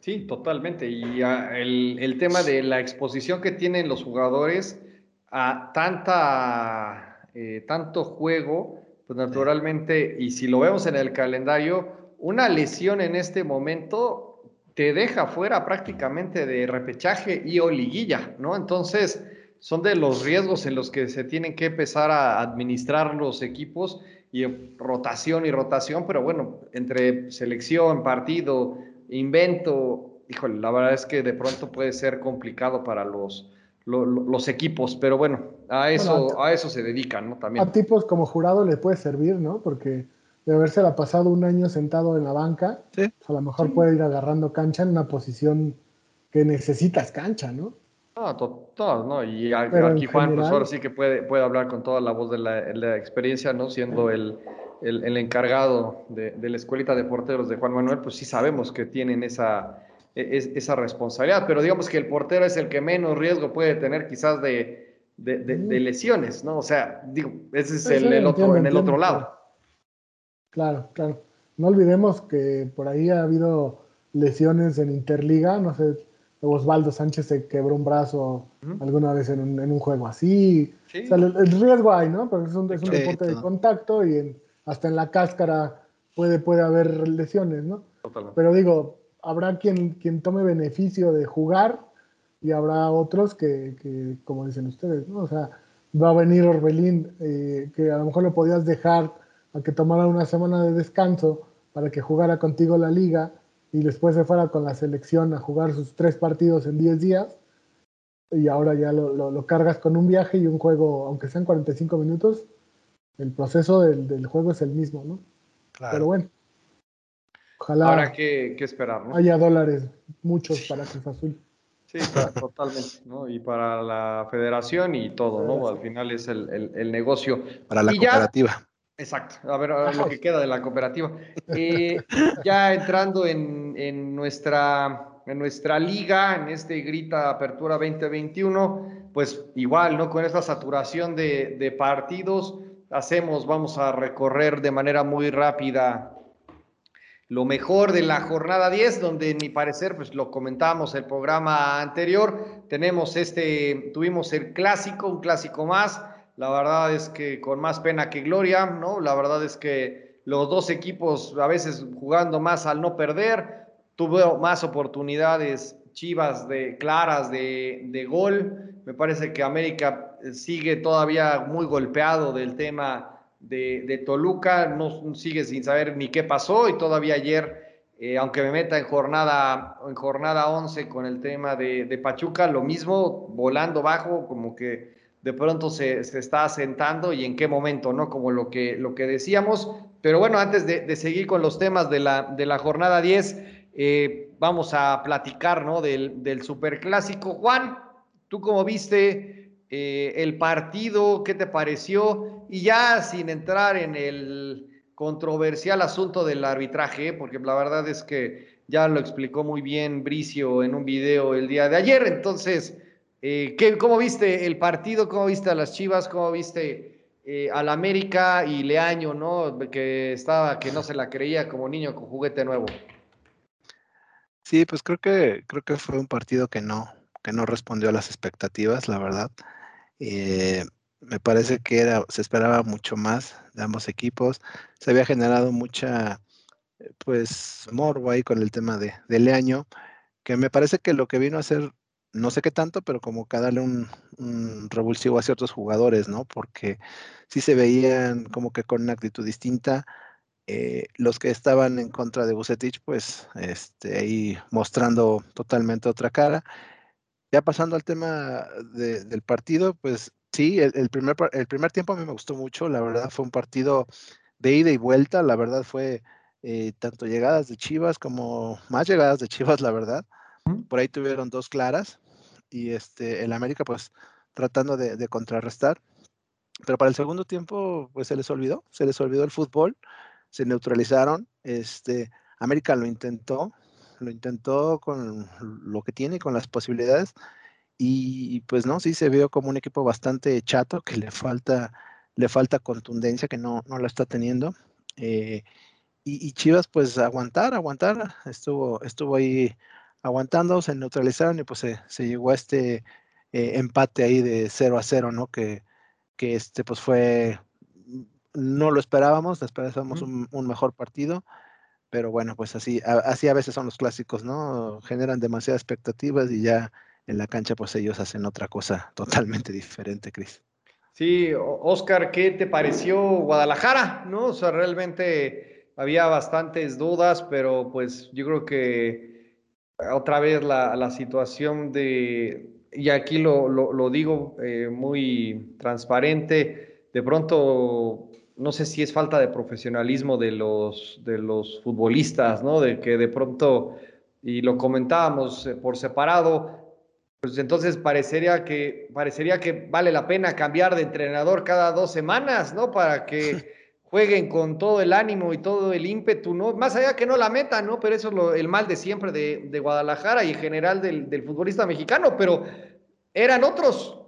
Sí, totalmente. Y ah, el, el tema de la exposición que tienen los jugadores a tanta eh, tanto juego, pues naturalmente, y si lo vemos en el calendario, una lesión en este momento te deja fuera prácticamente de repechaje y o liguilla, ¿no? Entonces, son de los riesgos en los que se tienen que empezar a administrar los equipos y rotación y rotación, pero bueno, entre selección, partido, invento, híjole, la verdad es que de pronto puede ser complicado para los, los equipos, pero bueno, a eso, a, eso se dedican, ¿no? También. A tipos como jurado le puede servir, ¿no? Porque de haberse la pasado un año sentado en la banca, pues a lo mejor puede ir agarrando cancha en una posición que necesitas cancha, ¿no? Ah, total, ¿no? Y aquí Juan, pues ahora sí que puede, puede hablar con toda la voz de la, experiencia, ¿no? Siendo el, el, encargado de, de, la escuelita de porteros de Juan Manuel, pues sí sabemos que tienen esa, e, esa responsabilidad, pero digamos que el portero es el que menos riesgo puede tener quizás de, de, lesiones, ¿no? O sea, digo, ese es el, otro, en el otro lado. Claro, claro. No olvidemos que por ahí ha habido lesiones en Interliga, no sé, Osvaldo Sánchez se quebró un brazo alguna vez en un, en un juego así. O sea, el, riesgo hay, ¿no? Porque es un, es un deporte de contacto y hasta en la cáscara puede, puede haber lesiones, ¿no? Pero digo, habrá quien, quien tome beneficio de jugar y habrá otros que, que como dicen ustedes, ¿no? O sea, va a venir Orbelín, eh, que a lo mejor lo podías dejar a que tomara una semana de descanso para que jugara contigo la liga y después se fuera con la selección a jugar sus tres partidos en 10 días y ahora ya lo, cargas con un viaje y un juego, aunque sean 45 minutos, el proceso del, juego es el mismo, ¿no? Pero bueno, ojalá Habrá que, esperar, ¿no? haya dólares, muchos para Cruz Azul. Sí, totalmente, ¿no? Y para la federación y todo, ¿no? Al final es el, negocio. Para la cooperativa. exacto, a ver, lo que queda de la cooperativa. Eh, ya entrando en, nuestra, en nuestra liga, en este Grita Apertura 2021, pues igual, ¿no? Con esta saturación de, de partidos, hacemos, vamos a recorrer de manera muy rápida lo mejor de la jornada 10, donde en mi parecer, pues lo comentamos el programa anterior, tenemos este, tuvimos el clásico, un clásico más, la verdad es que con más pena que gloria, ¿no? La verdad es que los dos equipos a veces jugando más al no perder, tuvo más oportunidades chivas de claras de, de gol, me parece que América sigue todavía muy golpeado del tema de, Toluca, no sigue sin saber ni qué pasó y todavía ayer, eh, aunque me meta en jornada, en jornada 11 con el tema de, Pachuca, lo mismo, volando bajo, como que de pronto se, está asentando y en qué momento, ¿no? Como lo que, lo que decíamos. Pero bueno, antes de, seguir con los temas de la, de la jornada 10, eh, vamos a platicar, ¿no? Del, del superclásico. Juan, ¿tú cómo viste eh, el partido, qué te pareció, y ya sin entrar en el controversial asunto del arbitraje, porque la verdad es que ya lo explicó muy bien Bricio en un video el día de ayer, entonces, eh, ¿qué, ¿cómo viste el partido? ¿Cómo viste a las Chivas? ¿Cómo viste eh, al América y Leaño, ¿no? Que estaba, que no se la creía como niño con juguete nuevo. Sí, pues creo que, creo que fue un partido que no, que no respondió a las expectativas, la verdad. Eh, me parece que era, se esperaba mucho más de ambos equipos. Se había generado mucha, eh, pues, morbo ahí con el tema de, de Leaño, que me parece que lo que vino a hacer, no sé qué tanto, pero como que darle un, revulsivo a ciertos jugadores, ¿no? Porque sí se veían como que con una actitud distinta. Eh, los que estaban en contra de Bucetich, pues, este, ahí mostrando totalmente otra cara ya pasando al tema del partido, pues sí, el, primer, el primer tiempo a mí me gustó mucho, la verdad fue un partido de ida y vuelta, la verdad fue eh, tanto llegadas de Chivas como más llegadas de Chivas, la verdad. Por ahí tuvieron dos claras y este, el América pues tratando de, contrarrestar. Pero para el segundo tiempo pues se les olvidó, se les olvidó el fútbol, se neutralizaron. Este, América lo intentó, lo intentó con lo que tiene, con las posibilidades, y pues no, sí se vio como un equipo bastante chato, que le falta, le falta contundencia, que no, no la está teniendo. Eh, y, Chivas, pues aguantar, aguantar, estuvo, estuvo ahí aguantando, se neutralizaron y pues se, llegó a este eh, empate ahí de 0 a 0, ¿no? Que, que este pues fue, no lo esperábamos, esperábamos un, un mejor partido pero bueno, pues así, así a veces son los clásicos, ¿no? Generan demasiadas expectativas y ya en la cancha pues ellos hacen otra cosa [laughs] totalmente diferente, Cris. Sí, Oscar, ¿qué te pareció Guadalajara? ¿No? O sea, realmente había bastantes dudas, pero pues yo creo que otra vez la, situación de, y aquí lo, lo, digo eh, muy transparente, de pronto no sé si es falta de profesionalismo de los, de los futbolistas, ¿no? De que de pronto, y lo comentábamos eh, por separado, pues entonces parecería que, parecería que vale la pena cambiar de entrenador cada dos semanas, ¿no? Para que [laughs] jueguen con todo el ánimo y todo el ímpetu, ¿no? Más allá que no la metan, ¿no? Pero eso es el mal de siempre de, Guadalajara y en general del, del futbolista mexicano, pero eran otros,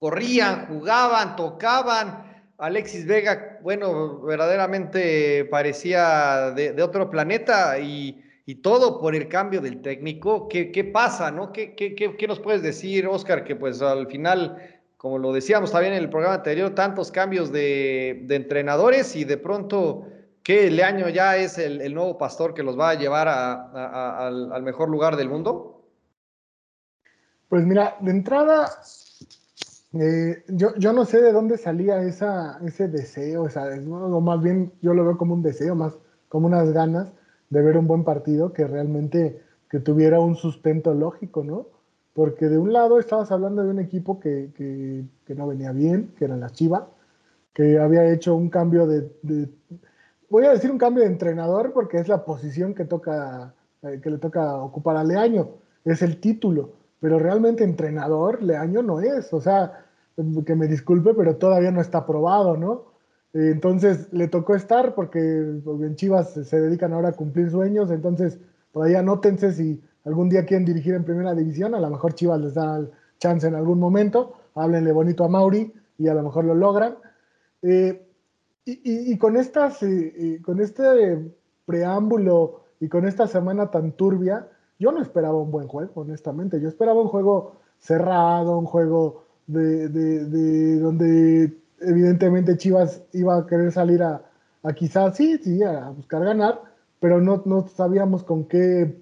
corrían, jugaban, tocaban, Alexis Vega, bueno, verdaderamente parecía de, otro planeta y, todo por el cambio del técnico. ¿Qué, pasa, no? ¿Qué, qué, nos puedes decir, Oscar? Que pues al final, como lo decíamos también en el programa anterior, tantos cambios de, entrenadores y de pronto que Leaño ya es el, nuevo pastor que los va a llevar al, al mejor lugar del mundo. Pues mira, de entrada, eh, yo, yo, no sé de dónde salía esa, ese deseo, o más bien yo lo veo como un deseo, más como unas ganas de ver un buen partido que realmente que tuviera un sustento lógico, ¿no? Porque de un lado estabas hablando de un equipo que, que, que no venía bien, que era la Chiva, que había hecho un cambio de, de, voy a decir un cambio de entrenador porque es la posición que toca eh, que le toca ocupar a Leaño, es el título, pero realmente entrenador Leaño no es, o sea, que me disculpe, pero todavía no está aprobado, ¿no? Eh, entonces le tocó estar porque en Chivas se dedican ahora a cumplir sueños, entonces por ahí anótense si algún día quieren dirigir en primera división, a lo mejor Chivas les da chance en algún momento, háblenle bonito a Mauri y a lo mejor lo logran. Eh, y, con, estas, con este preámbulo y con esta semana tan turbia, yo no esperaba un buen juego, honestamente. Yo esperaba un juego cerrado, un juego de, de, donde evidentemente Chivas iba a querer salir a, a quizás, sí, sí, a buscar ganar, pero no, no sabíamos con qué,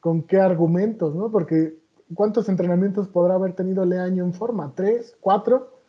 con qué argumentos, ¿no? Porque ¿cuántos entrenamientos podrá haber tenido Leaño en forma? ¿Tres? ¿Cuatro?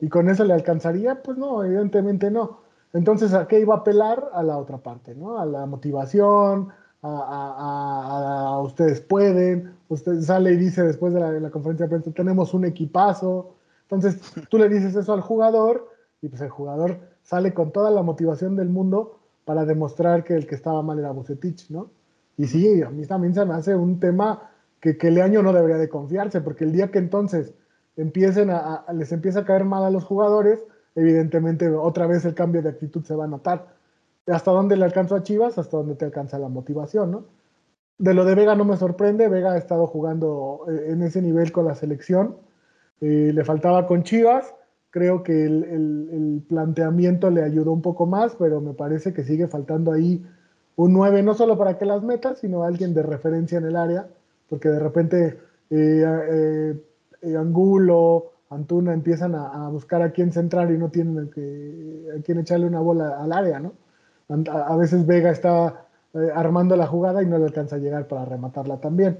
¿Y con eso le alcanzaría? Pues no, evidentemente no. Entonces, ¿a qué iba a apelar? A la otra parte, ¿no? A la motivación, a, ustedes pueden, usted sale y dice después de la, conferencia de prensa, tenemos un equipazo. Entonces, [laughs] tú le dices eso al jugador y pues el jugador sale con toda la motivación del mundo para demostrar que el que estaba mal era Bucetich, ¿no? Y sí, a mí también se me hace un tema que, que año no debería de confiarse, porque el día que entonces empiecen a, les empieza a caer mal a los jugadores, evidentemente otra vez el cambio de actitud se va a notar. ¿Hasta dónde le alcanzó a Chivas? Hasta dónde te alcanza la motivación, ¿no? De lo de Vega no me sorprende, Vega ha estado jugando eh, en ese nivel con la selección, eh, le faltaba con Chivas, creo que el, el, planteamiento le ayudó un poco más, pero me parece que sigue faltando ahí un 9, no solo para que las metas, sino alguien de referencia en el área, porque de repente eh, Angulo, Antuna empiezan a, buscar a quién centrar y no tienen a quién echarle una bola al área, ¿no? A, veces Vega está eh, armando la jugada y no le alcanza a llegar para rematarla también.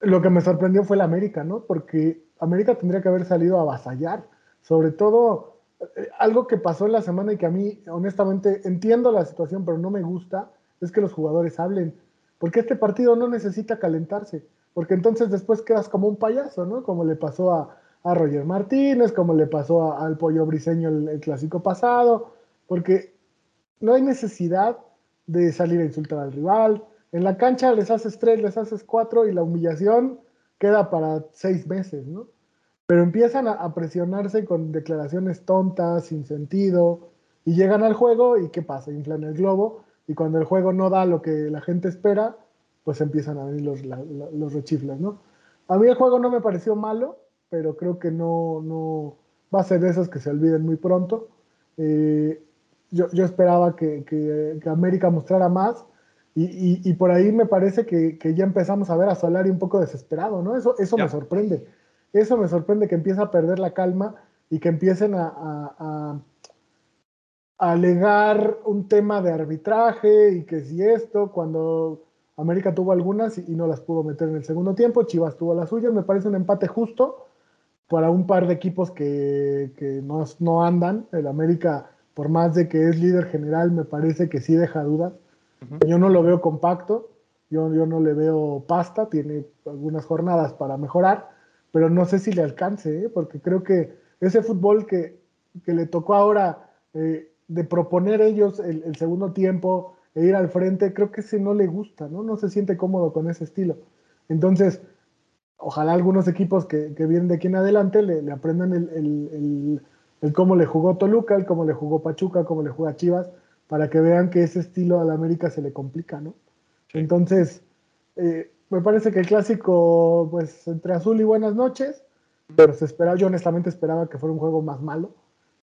Lo que me sorprendió fue la América, ¿no? Porque América tendría que haber salido a avasallar. Sobre todo, eh, algo que pasó en la semana y que a mí, honestamente, entiendo la situación, pero no me gusta, es que los jugadores hablen. Porque este partido no necesita calentarse. Porque entonces después quedas como un payaso, ¿no? Como le pasó a, a Roger Martínez, como le pasó al Pollo Briseño el, clásico pasado, porque no hay necesidad de salir a insultar al rival. En la cancha les haces tres, les haces cuatro y la humillación queda para seis meses, ¿no? Pero empiezan a, presionarse con declaraciones tontas, sin sentido, y llegan al juego y ¿qué pasa? Inflan el globo y cuando el juego no da lo que la gente espera, pues empiezan a venir los, los rechifles, ¿no? A mí el juego no me pareció malo, pero creo que no, no va a ser de esas que se olviden muy pronto. Eh, yo, yo, esperaba que, que, América mostrara más y, y, por ahí me parece que, que, ya empezamos a ver a Solari un poco desesperado, ¿no? Eso, eso me sorprende. Eso me sorprende que empiece a perder la calma y que empiecen a, a, a alegar un tema de arbitraje y que si esto, cuando América tuvo algunas y, no las pudo meter en el segundo tiempo, Chivas tuvo las suyas, me parece un empate justo para un par de equipos que, que no, no, andan. El América, por más de que es líder general, me parece que sí deja dudas. Yo no lo veo compacto, yo, yo no le veo pasta, tiene algunas jornadas para mejorar, pero no sé si le alcance, ¿eh? porque creo que ese fútbol que, que le tocó ahora eh, de proponer ellos el, el, segundo tiempo e ir al frente, creo que ese no le gusta, ¿no? No se siente cómodo con ese estilo. Entonces, ojalá algunos equipos que, vienen de aquí en adelante le, aprendan el, cómo le jugó Toluca, el cómo le jugó Pachuca, cómo le juega Chivas, para que vean que ese estilo a la América se le complica, ¿no? Entonces, eh, me parece que el clásico, pues entre azul y buenas noches, pero se esperaba, yo honestamente esperaba que fuera un juego más malo.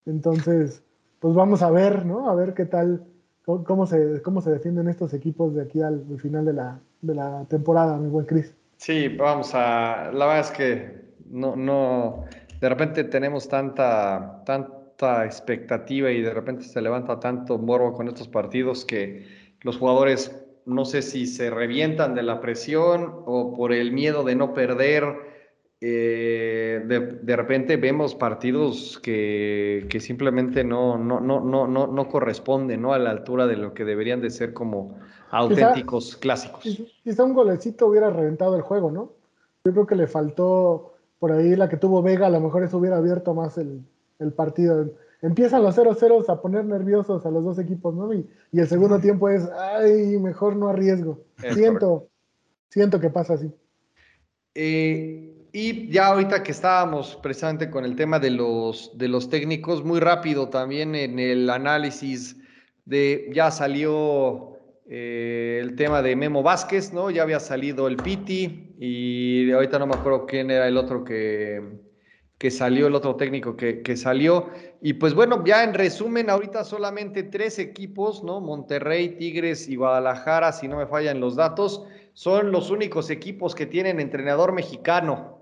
Entonces, pues vamos a ver, ¿no? A ver qué tal, cómo, se, cómo se defienden estos equipos de aquí al, final de la, de la temporada, mi buen Cris. Sí, vamos a. La verdad es que no, no. De repente tenemos tanta, tanta expectativa y de repente se levanta tanto morbo con estos partidos que los jugadores no sé si se revientan de la presión o por el miedo de no perder eh, de, repente vemos partidos que, simplemente no, no, no, no, no, no corresponden ¿no? a la altura de lo que deberían de ser como auténticos clásicos. Quizá un golecito hubiera reventado el juego, ¿no? Yo creo que le faltó por ahí la que tuvo Vega, a lo mejor eso hubiera abierto más el, partido. Empiezan los 0-0 a poner nerviosos a los dos equipos, ¿no? Y, el segundo tiempo es, ay, mejor no arriesgo. siento, siento que pasa así. Eh, y ya ahorita que estábamos precisamente con el tema de los, de los técnicos, muy rápido también en el análisis de, ya salió eh, el tema de Memo Vázquez, ¿no? Ya había salido el Piti y ahorita no me acuerdo quién era el otro que, que salió, el otro técnico que, que, salió. Y pues bueno, ya en resumen, ahorita solamente tres equipos, ¿no? Monterrey, Tigres y Guadalajara, si no me fallan los datos, son los únicos equipos que tienen entrenador mexicano.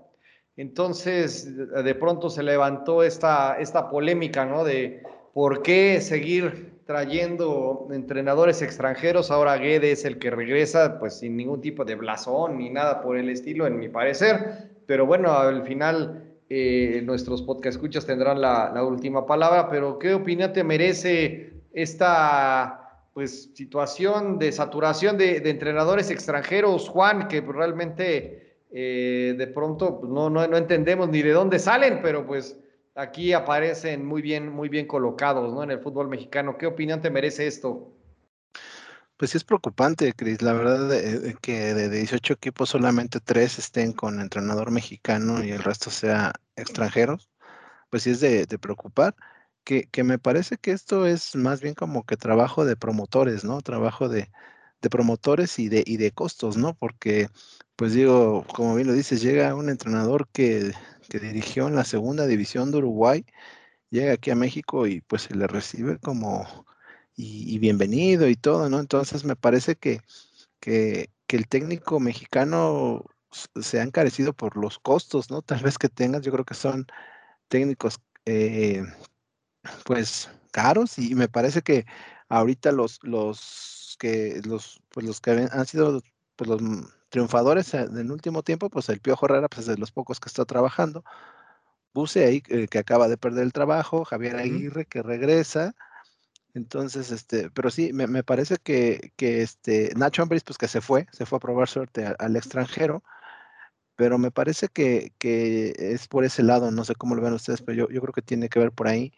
Entonces, de pronto se levantó esta, esta polémica, ¿no? De por qué seguir trayendo entrenadores extranjeros. Ahora Guede es el que regresa, pues sin ningún tipo de blasón ni nada por el estilo, en mi parecer. Pero bueno, al final eh, nuestros podcast escuchas tendrán la, última palabra. Pero ¿qué opinión te merece esta pues situación de saturación de, entrenadores extranjeros, Juan, que realmente eh, de pronto pues, no, no, entendemos ni de dónde salen, pero pues aquí aparecen muy bien, muy bien colocados ¿no? en el fútbol mexicano. ¿Qué opinión te merece esto? Pues sí es preocupante, Cris. La verdad que de 18 equipos solamente tres estén con entrenador mexicano y el resto sea extranjeros, pues sí es de, preocupar. Que, que, me parece que esto es más bien como que trabajo de promotores, ¿no? Trabajo de, de promotores y de, y de costos, ¿no? Porque pues digo, como bien lo dices, llega un entrenador que, dirigió en la segunda división de Uruguay, llega aquí a México y pues se le recibe como y, bienvenido y todo, ¿no? Entonces me parece que, que, el técnico mexicano se ha encarecido por los costos, ¿no? Tal vez que tengas, yo creo que son técnicos eh, pues caros y me parece que ahorita los, los que los, pues los que han sido pues los triunfadores en el último tiempo, pues el Piojo Herrera, pues es de los pocos que está trabajando. Buse ahí, eh, que acaba de perder el trabajo, Javier Aguirre, que regresa. Entonces, este, pero sí, me, parece que, que, este, Nacho Ambris, pues que se fue, se fue a probar suerte al extranjero, pero me parece que, que, es por ese lado, no sé cómo lo ven ustedes, pero yo, yo creo que tiene que ver por ahí.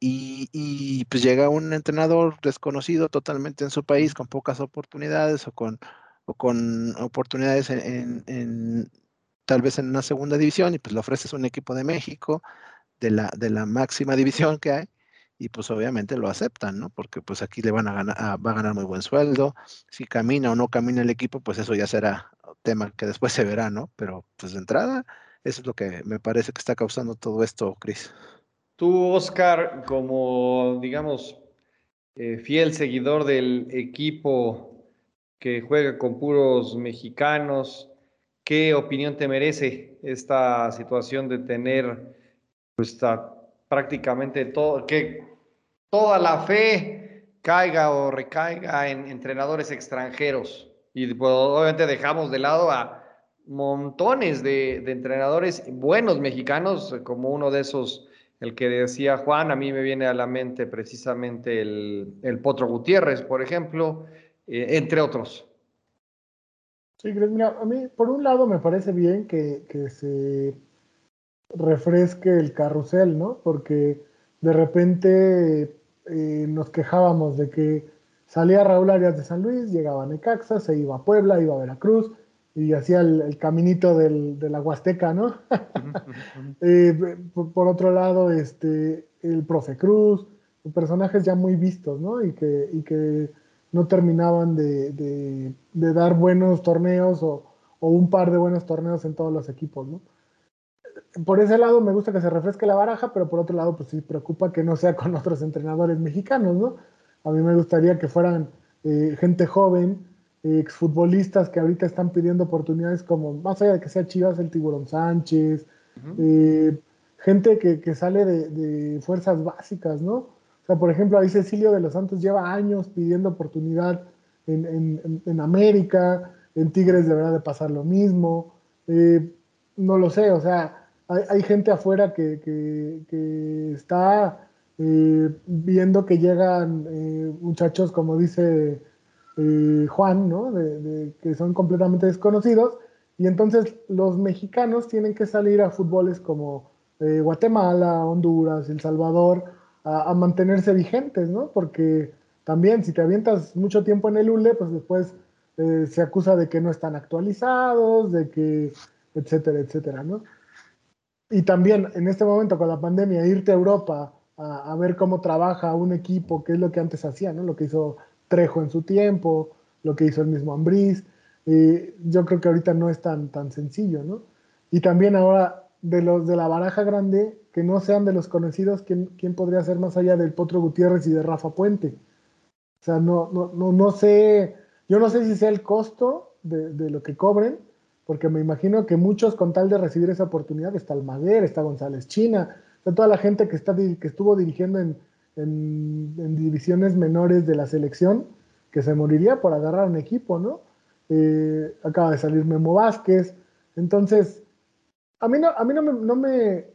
Y, y, pues llega un entrenador desconocido totalmente en su país, con pocas oportunidades o con o con oportunidades en, tal vez en una segunda división y pues le ofreces un equipo de México de la, de la máxima división que hay y pues obviamente lo aceptan, ¿no? Porque pues aquí le van a ganar, va a ganar muy buen sueldo, si camina o no camina el equipo, pues eso ya será tema que después se verá, ¿no? Pero pues de entrada, eso es lo que me parece que está causando todo esto, Cris. Tú, Oscar, como digamos, eh, fiel seguidor del equipo que juega con puros mexicanos. ¿Qué opinión te merece esta situación de tener pues, prácticamente todo, que toda la fe caiga o recaiga en entrenadores extranjeros? Y pues, obviamente dejamos de lado a montones de, entrenadores buenos mexicanos, como uno de esos, el que decía Juan, a mí me viene a la mente precisamente el, el Potro Gutiérrez, por ejemplo, eh, entre otros. Sí, mira, a mí por un lado me parece bien que, se refresque el carrusel, ¿no? Porque de repente eh, nos quejábamos de que salía Raúl Arias de San Luis, llegaba a Necaxa, se iba a Puebla, iba a Veracruz y hacía el, caminito del, de la Huasteca, ¿no? [laughs] Eh, por, otro lado, este, el profe Cruz, personajes ya muy vistos, ¿no? Y que, y que no terminaban de, dar buenos torneos o, un par de buenos torneos en todos los equipos, ¿no? Por ese lado me gusta que se refresque la baraja, pero por otro lado, pues sí preocupa que no sea con [laughs] otros entrenadores mexicanos, ¿no? A mí me gustaría que fueran eh, gente joven, exfutbolistas que ahorita están pidiendo oportunidades como, más allá de que sea Chivas, el Tiburón Sánchez, eh, gente que, sale de, de, fuerzas básicas, ¿no? O sea, por ejemplo, ahí Cecilio de los Santos lleva años pidiendo oportunidad en, América, en Tigres deberá de pasar lo mismo. Eh, no lo sé, o sea, hay, gente afuera que, está eh, viendo que llegan eh, muchachos, como dice Juan, ¿no? De, que son completamente desconocidos, y entonces los mexicanos tienen que salir a fútboles como Guatemala, Honduras, El Salvador, a, mantenerse vigentes, ¿no? Porque también si te avientas mucho tiempo en el ULE, pues después se acusa de que no están actualizados, de que, etcétera, etcétera, ¿no? Y también en este momento con la pandemia, irte a Europa a, ver cómo trabaja un equipo, que es lo que antes hacía, ¿no? Lo que hizo Trejo en su tiempo, lo que hizo el mismo Ambriz. yo creo que ahorita no es tan, tan sencillo, ¿no? Y también ahora de los de la baraja grande, que no sean de los conocidos, ¿quién, quién podría ser más allá del Potro Gutiérrez y de Rafa Puente? O sea, no, no, no, no sé, yo no sé si sea el costo de, de lo que cobren, porque me imagino que muchos con tal de recibir esa oportunidad, está Almaguer, está González China, está toda la gente que, está, que estuvo dirigiendo en, divisiones menores de la selección, que se moriría por agarrar un equipo, ¿no? Eh, acaba de salir Memo Vázquez, entonces, a mí no, a mí no me,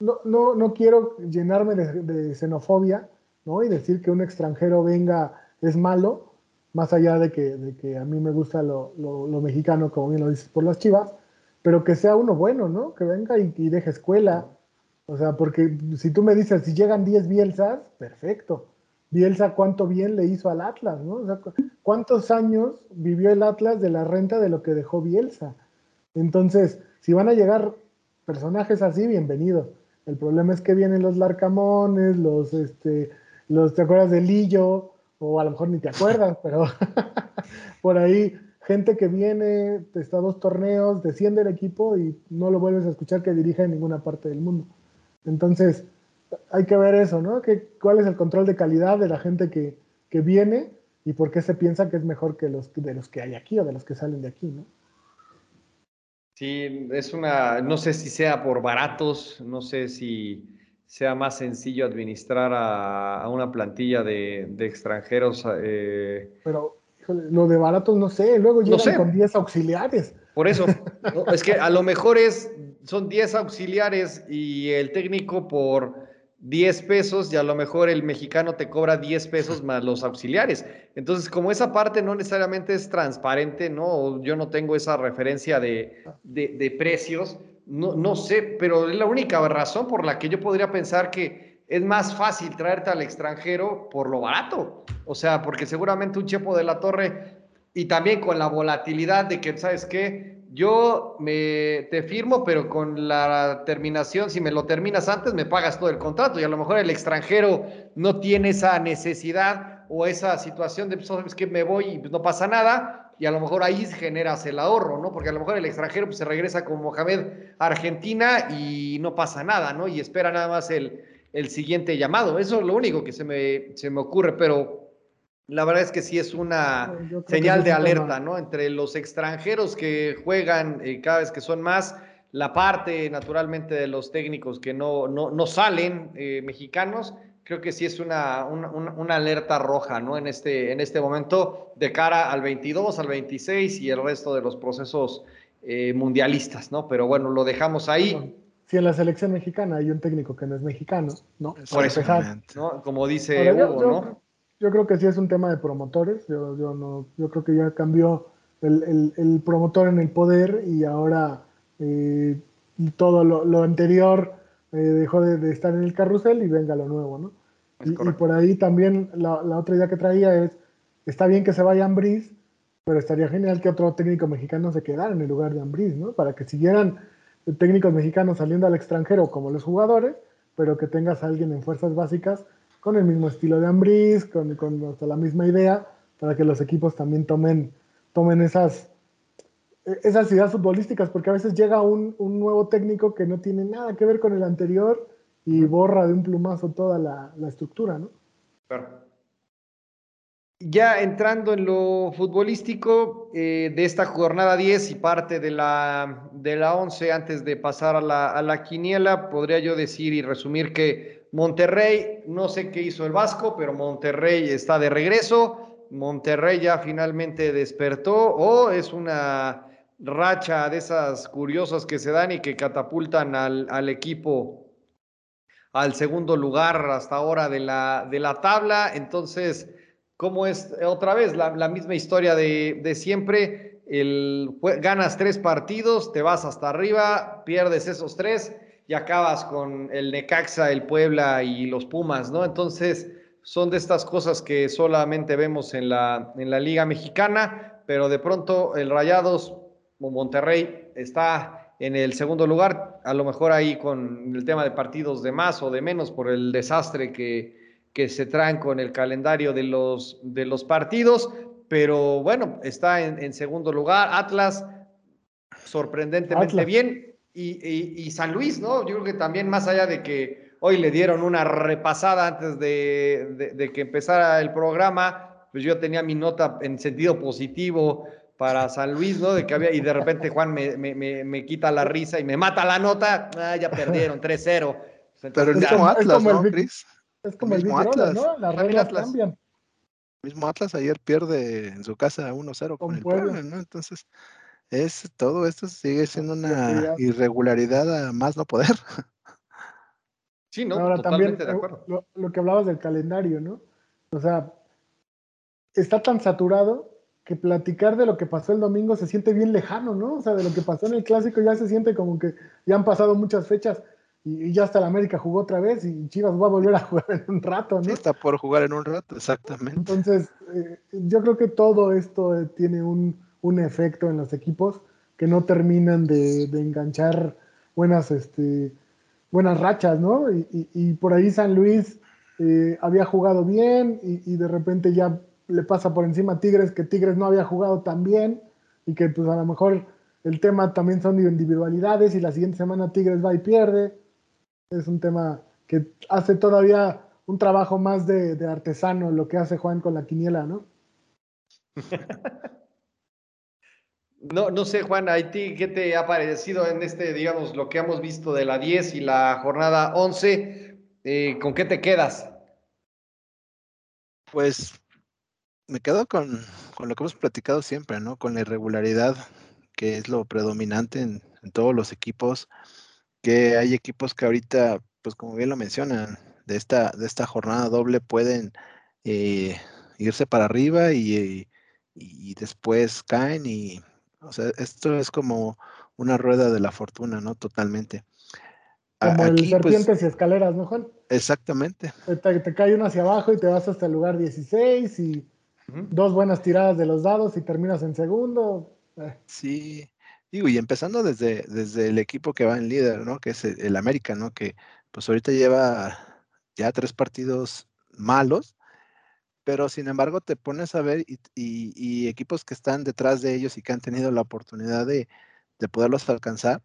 no, no, quiero llenarme de, xenofobia, ¿no? Y decir que un extranjero venga es malo, más allá de que, de que a mí me gusta lo, lo, mexicano, como bien lo dices, por las chivas, pero que sea uno bueno, ¿no? Que venga y, deje escuela. O sea, porque si tú me dices, si llegan 10 Bielsas, perfecto. Bielsa, ¿cuánto bien le hizo al Atlas, ¿no? O sea, ¿cuántos años vivió el Atlas de la renta de lo que dejó Bielsa? Entonces, si van a llegar personajes así, bienvenido. El problema es que vienen los Larcamones, los, este, los, ¿te acuerdas de Lillo? o a lo mejor ni te acuerdas, [laughs] pero [laughs] por ahí gente que viene, está dos torneos, desciende el equipo y no lo vuelves a escuchar que dirija en ninguna parte del mundo. Entonces, hay que ver eso, ¿no? Que, ¿Cuál es el control de calidad de la gente que, que viene y por qué se piensa que es mejor que los de los que hay aquí o de los que salen de aquí, ¿no? Sí, es una, no sé si sea por baratos, no sé si sea más sencillo administrar a, una plantilla de, extranjeros. Eh, Pero lo de baratos no sé, luego llegan con 10 auxiliares. Por eso, [laughs] es que a lo mejor es, son 10 auxiliares y el técnico por 10 pesos y a lo mejor el mexicano te cobra 10 pesos más los auxiliares. Entonces, como esa parte no necesariamente es transparente, ¿no? Yo no tengo esa referencia de, de precios, no, no sé, pero es la única razón por la que yo podría pensar que es más fácil traerte al extranjero por lo barato. O sea, porque seguramente un Chepo de la Torre y también con la volatilidad de que, ¿sabes qué? Yo me, te firmo, pero con la terminación, si me lo terminas antes, me pagas todo el contrato. Y a lo mejor el extranjero no tiene esa necesidad o esa situación de, pues, ¿sabes qué? Me voy y pues, no pasa nada y a lo mejor ahí generas el ahorro, ¿no? Porque a lo mejor el extranjero pues, se regresa con Mohamed a Argentina y no pasa nada, ¿no? Y espera nada más el, el siguiente llamado. Eso es lo único que se me, se me ocurre, pero la verdad es que sí es una señal de alerta, ¿no? Entre los extranjeros que juegan eh, cada vez que son más, la parte naturalmente de los técnicos que no, no, no salen eh, mexicanos creo que sí es una, una, alerta roja, ¿no? En este, en este momento, de cara al 22, al 26 y el resto de los procesos eh, mundialistas, ¿no? Pero bueno, lo dejamos ahí. Si en la selección mexicana hay un técnico que no es mexicano, ¿no? Por eso, ¿no? Como dice Hugo, yo, ¿no? Yo creo que sí es un tema de promotores. Yo, yo, no, yo creo que ya cambió el, el, promotor en el poder y ahora eh, todo lo, lo anterior eh, dejó de, estar en el carrusel y venga lo nuevo, ¿no? Y, por ahí también la, otra idea que traía es, está bien que se vaya Ambris, pero estaría genial que otro técnico mexicano se quedara en el lugar de Ambris, ¿no? Para que siguieran técnicos mexicanos saliendo al extranjero como los jugadores, pero que tengas a alguien en fuerzas básicas con el mismo estilo de Ambris, con, con la misma idea, para que los equipos también tomen, tomen esas, esas ideas futbolísticas, porque a veces llega un, un, nuevo técnico que no tiene nada que ver con el anterior y borra de un plumazo toda la, la estructura, ¿no? Claro. Ya entrando en lo futbolístico eh, de esta jornada 10 y parte de la, de la 11 antes de pasar a la, a la quiniela, podría yo decir y resumir que Monterrey, no sé qué hizo el Vasco, pero Monterrey está de regreso. Monterrey ya finalmente despertó o es una racha de esas curiosas que se dan y que catapultan al, al equipo al segundo lugar hasta ahora de la, de la tabla. Entonces, ¿cómo es otra vez la, la misma historia de, de siempre? El, ganas tres partidos, te vas hasta arriba, pierdes esos tres y acabas con el Necaxa, el Puebla y los Pumas, ¿no? Entonces, son de estas cosas que solamente vemos en la, en la Liga Mexicana, pero de pronto el Rayados o Monterrey está en el segundo lugar, a lo mejor ahí con el tema de partidos de más o de menos por el desastre que, que se traen con el calendario de los, de los partidos, pero bueno, está en, en segundo lugar. Atlas, sorprendentemente Atlas. bien. Y, y, y, San Luis, ¿no? Yo creo que también más allá de que hoy le dieron una repasada antes de, de, de que empezara el programa, pues yo tenía mi nota en sentido positivo para San Luis, ¿no? De que había, y de repente Juan me, me, me, me quita la risa y me mata la nota, ah, ya perdieron 3-0. Pero el mismo Atlas, es como ¿no, el, Chris? Es como el, mismo el Atlas, ¿no? Las reglas Atlas. cambian. El mismo Atlas ayer pierde en su casa 1-0 con, con, el Puebla, Puebla, ¿no? Entonces, es, todo esto sigue siendo una irregularidad a más no poder. [laughs] Sí, no, Ahora, totalmente también, de acuerdo. Lo, lo, que hablabas del calendario, ¿no? O sea, está tan saturado que platicar de lo que pasó el domingo se siente bien lejano, ¿no? O sea, de lo que pasó en el clásico ya se siente como que ya han pasado muchas fechas y, y ya hasta la América jugó otra vez y Chivas va a volver a [laughs] jugar en un rato, ¿no? Sí, está por jugar en un rato, exactamente. Entonces, eh, yo creo que todo esto eh, tiene un, un, efecto en los equipos que no terminan de, de enganchar buenas, este, buenas rachas, ¿no? Y, y, y por ahí San Luis eh, había jugado bien y de repente ya le pasa por encima a Tigres, que Tigres no había jugado tan bien y que pues a lo mejor el tema también son individualidades y la siguiente semana Tigres va y pierde. Es un tema que hace todavía un trabajo más de, de artesano lo que hace Juan con la quiniela, ¿no? [laughs] No, no sé, Juan, ¿a ti qué te ha parecido en este, digamos, lo que hemos visto de la 10 y la jornada 11? Eh, ¿Con qué te quedas? Pues me quedo con, con, lo que hemos platicado siempre, ¿no? Con la irregularidad, que es lo predominante en, en, todos los equipos, que hay equipos que ahorita, pues como bien lo mencionan, de esta, de esta jornada doble pueden eh, irse para arriba y, y, y, después caen y, o sea, esto es como una rueda de la fortuna, ¿no? Totalmente. Como Aquí, el serpientes pues, y escaleras, ¿no, Juan? Exactamente. Te, te, cae uno hacia abajo y te vas hasta el lugar 16 y dos buenas tiradas de los dados y terminas en segundo. Eh. Sí, digo, y empezando desde, desde el equipo que va en líder, ¿no? Que es el, el, América, ¿no? Que pues ahorita lleva ya tres partidos malos, pero sin embargo te pones a ver y, equipos que están detrás de ellos y que han tenido la oportunidad de, de poderlos alcanzar,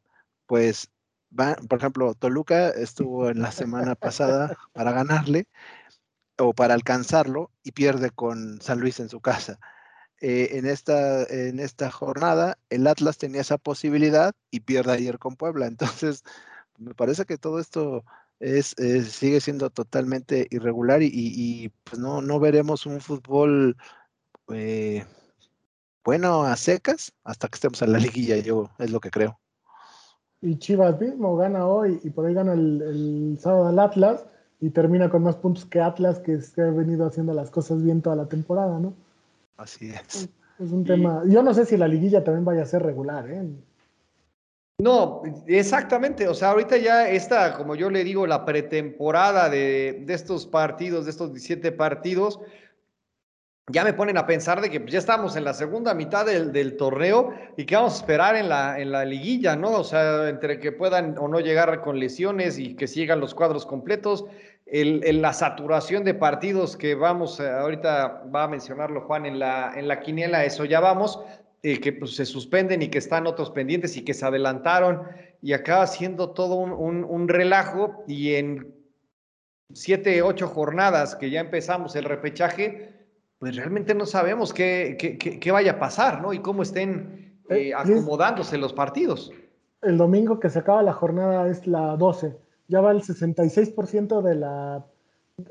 pues van, por ejemplo, Toluca estuvo en la semana pasada para ganarle, o para alcanzarlo y pierde con San Luis en su casa. Eh, en, esta, en esta jornada, el Atlas tenía esa posibilidad y pierde ayer con Puebla. Entonces, [laughs] me parece que todo esto es, es sigue siendo totalmente irregular y, y, y, pues no, no veremos un fútbol eh, bueno a secas hasta que estemos en la [laughs] liguilla, yo es lo que creo. Y Chivas mismo gana hoy y por ahí gana el, el sábado al Atlas y termina con más puntos que Atlas, que se ha venido haciendo las cosas bien toda la temporada, ¿no? Así es. Es un y... tema. Yo no sé si la liguilla también vaya a ser regular, ¿eh? No, exactamente. O sea, ahorita ya está, como yo le digo, la pretemporada de, de estos partidos, de estos 17 partidos, ya me ponen a pensar de que pues, ya estamos en la segunda mitad del, del, torneo y que vamos a esperar en la, en la liguilla, ¿no? O sea, entre que puedan o no llegar con lesiones y que sigan los cuadros completos, el, el, la saturación de partidos que vamos, eh, ahorita va a mencionarlo Juan en la, en la quiniela, eso ya vamos, eh, que pues, se suspenden y que están otros pendientes y que se adelantaron y acaba siendo todo un, un, un relajo y en siete, ocho jornadas que ya empezamos el repechaje, pues realmente no sabemos qué, qué, qué, qué vaya a pasar, ¿no? Y cómo estén eh, acomodándose los partidos. El domingo que se acaba la jornada es la 12. Ya va el 66% de la,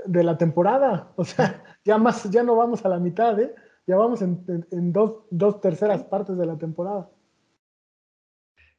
de la temporada. O sea, [laughs] ya, más, ya no vamos a la mitad, ¿eh? Ya vamos en, en, en dos, dos terceras partes de la temporada.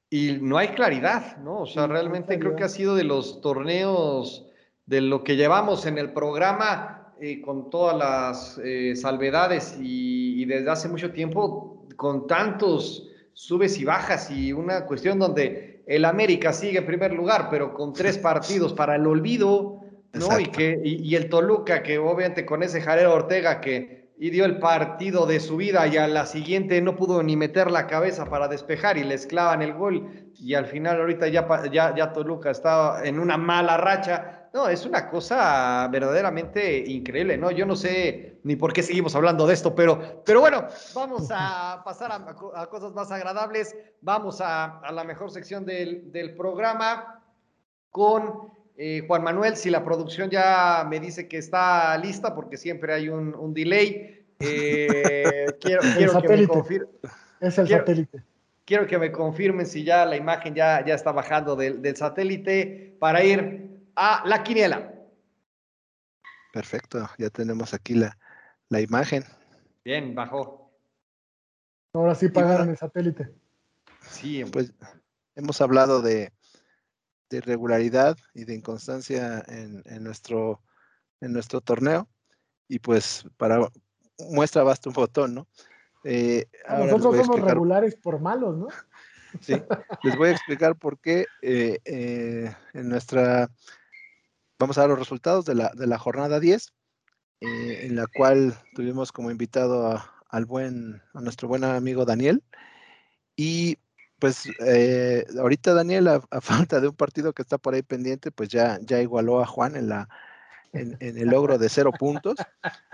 y no hay claridad, ¿no? O sea, realmente creo que ha sido de los torneos de lo que llevamos en el programa eh, con todas las eh, salvedades y, desde hace mucho tiempo con tantos subes y bajas y una cuestión donde el América sigue en primer lugar, pero con tres [laughs] partidos para el olvido, ¿no? Y, que, y, el Toluca, que obviamente con ese Jarero Ortega que y dio el partido de su vida y a la siguiente no pudo ni meter la cabeza para despejar y le esclavan el gol y al final ahorita ya, ya, ya Toluca está en una mala racha. No, es una cosa verdaderamente increíble, ¿no? Yo no sé ni por qué seguimos hablando de esto, pero, pero bueno, vamos a [laughs] pasar a, cosas más agradables. Vamos a, a la mejor sección del, del programa con eh, Juan Manuel, si la producción ya me dice que está lista, porque siempre hay un, delay, eh, [laughs] quiero, que me confirmen. Es el satélite. Quiero que me confirmen si ya la imagen ya, ya está bajando del, satélite para ir a la quiniela. Perfecto, ya tenemos aquí la, la imagen. Bien, bajó. Ahora sí pagaron el satélite. Sí, pues hemos hablado de, de irregularidad y de inconstancia en, nuestro, en nuestro torneo. Y pues para muestra basta un botón, ¿no? Eh, nosotros somos regulares por malos, ¿no? [laughs] Sí, les voy a explicar por qué eh, eh, en nuestra... Vamos a dar los resultados de la, de la jornada 10, en la cual tuvimos como invitado al buen, a nuestro buen amigo Daniel. Y pues eh, ahorita Daniel, a, [laughs] falta de un partido que está por ahí pendiente, pues ya, ya igualó a Juan en la en, el logro de cero puntos.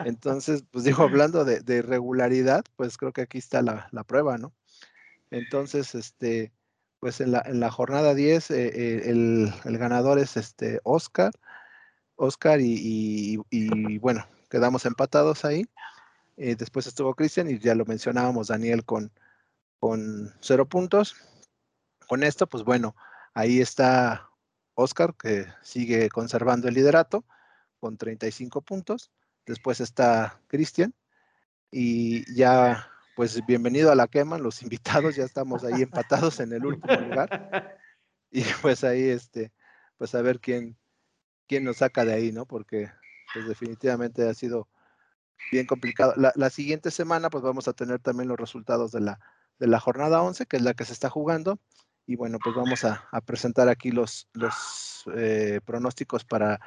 Entonces, pues digo, hablando de, de regularidad, pues creo que aquí está la, prueba, ¿no? Entonces, este, pues en la, en la jornada 10, eh, eh, el, ganador es este Oscar. Oscar y, y, bueno, quedamos empatados ahí. después estuvo Cristian y ya lo mencionábamos, Daniel con, con cero puntos. Con esto, pues bueno, ahí está Oscar, que sigue conservando el liderato con 35 puntos. Después está Cristian. Y ya, pues bienvenido a la quema, los invitados, ya estamos ahí empatados en el último lugar. [laughs] Y pues ahí, este, pues a ver quién, quién nos saca de ahí, ¿no? Porque pues definitivamente ha sido bien complicado. La, la, siguiente semana, pues vamos a tener también los resultados de la de la jornada 11, que es la que se está jugando. Y bueno, pues vamos a, presentar aquí los, los eh, pronósticos para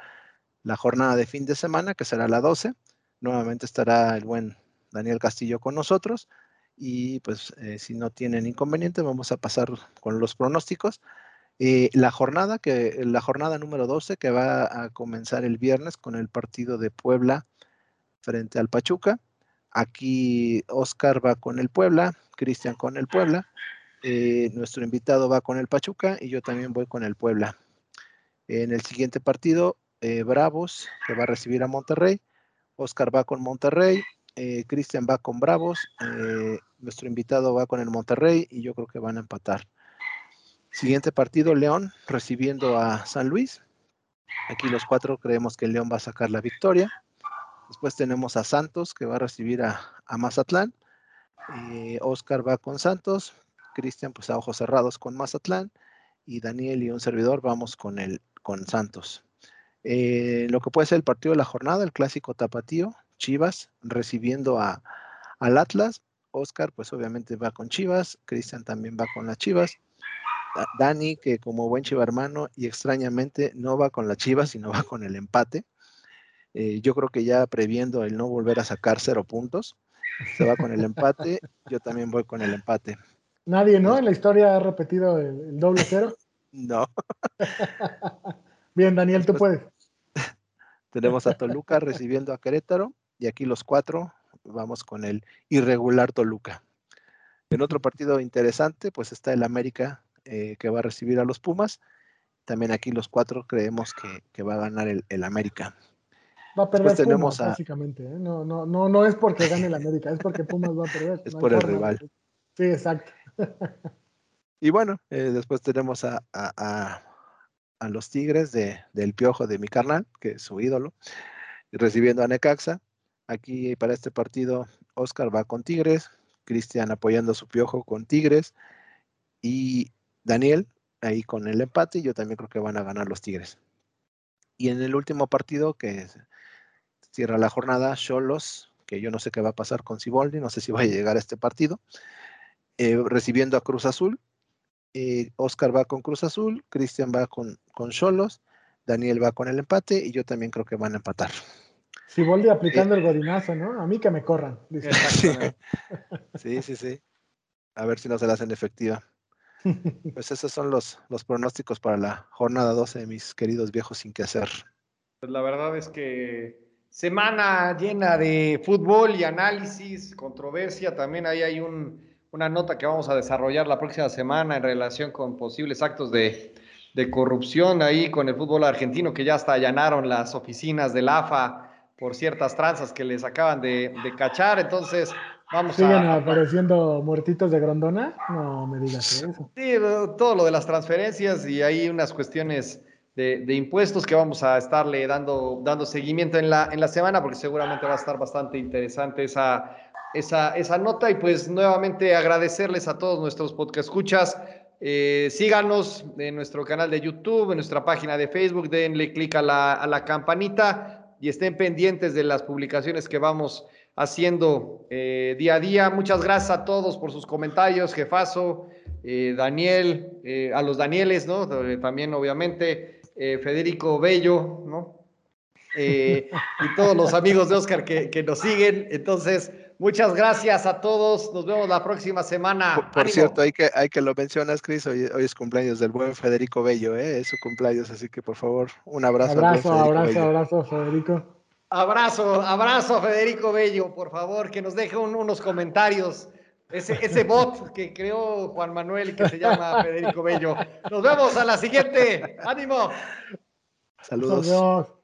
la jornada de fin de semana, que será la 12. Nuevamente estará el buen Daniel Castillo con nosotros. Y pues eh, si no tienen inconveniente, vamos a pasar con los pronósticos. Eh, la jornada, que, la jornada número 12, que va a comenzar el viernes con el partido de Puebla frente al Pachuca. Aquí Oscar va con el Puebla, Cristian con el Puebla, eh, nuestro invitado va con el Pachuca y yo también voy con el Puebla. En el siguiente partido, eh, Bravos, que va a recibir a Monterrey, Oscar va con Monterrey, Cristian va con Bravos, nuestro invitado va con el Monterrey y yo creo que van a empatar. Siguiente partido, León recibiendo a San Luis. Aquí los cuatro creemos que León va a sacar la victoria. Después tenemos a Santos que va a recibir a, Mazatlán. Eh, Oscar va con Santos. Cristian pues a ojos cerrados con Mazatlán. Y Daniel y un servidor vamos con, el, con Santos. Eh, lo que puede ser el partido de la jornada, el clásico tapatío, Chivas recibiendo a, al Atlas. Oscar pues obviamente va con Chivas. Cristian también va con las Chivas. Dani, que como buen chiva hermano y extrañamente no va con la Chivas, sino va con el empate. Eh, yo creo que ya previendo el no volver a sacar cero puntos, se va con el empate. [laughs] Yo también voy con el empate. Nadie, ¿no? En la historia ha repetido el, doble cero. [laughs] no. [laughs] Bien, Daniel, tú puedes. Tenemos a Toluca recibiendo a Querétaro y aquí los cuatro vamos con el irregular Toluca. En otro partido interesante, pues está el América eh, que va a recibir a los Pumas. También aquí los cuatro creemos que, va a ganar el América. Va a perder Pumas, básicamente. ¿eh? No, no, no, no es porque gane el América, es porque Pumas va a perder. [laughs] es por el rival. Sí, exacto. y bueno, eh, después tenemos a, a, a, los Tigres de, del Piojo de mi carnal, que es su ídolo, recibiendo a Necaxa. Aquí para este partido, Oscar va con Tigres, Cristian apoyando a su Piojo con Tigres. Y Daniel, ahí con el empate, y yo también creo que van a ganar los Tigres. Y en el último partido que cierra la jornada, Cholos, que yo no sé qué va a pasar con Ciboldi, no sé si va a llegar a este partido, eh, recibiendo a Cruz Azul. Eh, Oscar va con Cruz Azul, Cristian va con Cholos, Daniel va con el empate y yo también creo que van a empatar. Ciboldi aplicando el godinazo, ¿no? A mí que me corran. [laughs] Sí, sí, sí. A ver si no se la hacen efectiva. Pues esos son los, los pronósticos para la jornada 12 de mis queridos viejos sin que hacer. Pues la verdad es que semana llena de fútbol y análisis, controversia. También ahí hay un, una nota que vamos a desarrollar la próxima semana en relación con posibles actos de, de corrupción ahí con el fútbol argentino, que ya hasta allanaron las oficinas del AFA por ciertas tranzas que les acaban de, de cachar. Entonces, Vamos ¿Siguen apareciendo muertitos de Grondona? No me digas eso. Sí, todo lo de las transferencias y hay unas cuestiones de, impuestos que vamos a estarle dando, dando seguimiento en la, en la semana porque seguramente va a estar bastante interesante esa, esa, esa nota y pues nuevamente agradecerles a todos nuestros podcast escuchas. Eh, síganos en nuestro canal de YouTube, en nuestra página de Facebook, denle clic a la, a la campanita y estén pendientes de las publicaciones que vamos haciendo eh, día a día. Muchas gracias a todos por sus comentarios, jefazo, eh, Daniel, eh, a los Danieles, ¿no? También, obviamente, Federico Bello, ¿no? y todos los amigos de Oscar que, nos siguen. Entonces, muchas gracias a todos. Nos vemos la próxima semana. Por, cierto, hay que, hay que lo mencionas, Cris. Hoy, es cumpleaños del buen Federico Bello, ¿eh? Es su cumpleaños, así que por favor, un abrazo. Abrazo, abrazo, abrazo, Federico. Abrazo, abrazo Federico Bello, por favor, que nos deje unos comentarios. Ese, ese bot que creó Juan Manuel y que se llama Federico Bello. Nos vemos a la siguiente. ¡Ánimo! Saludos. Saludos.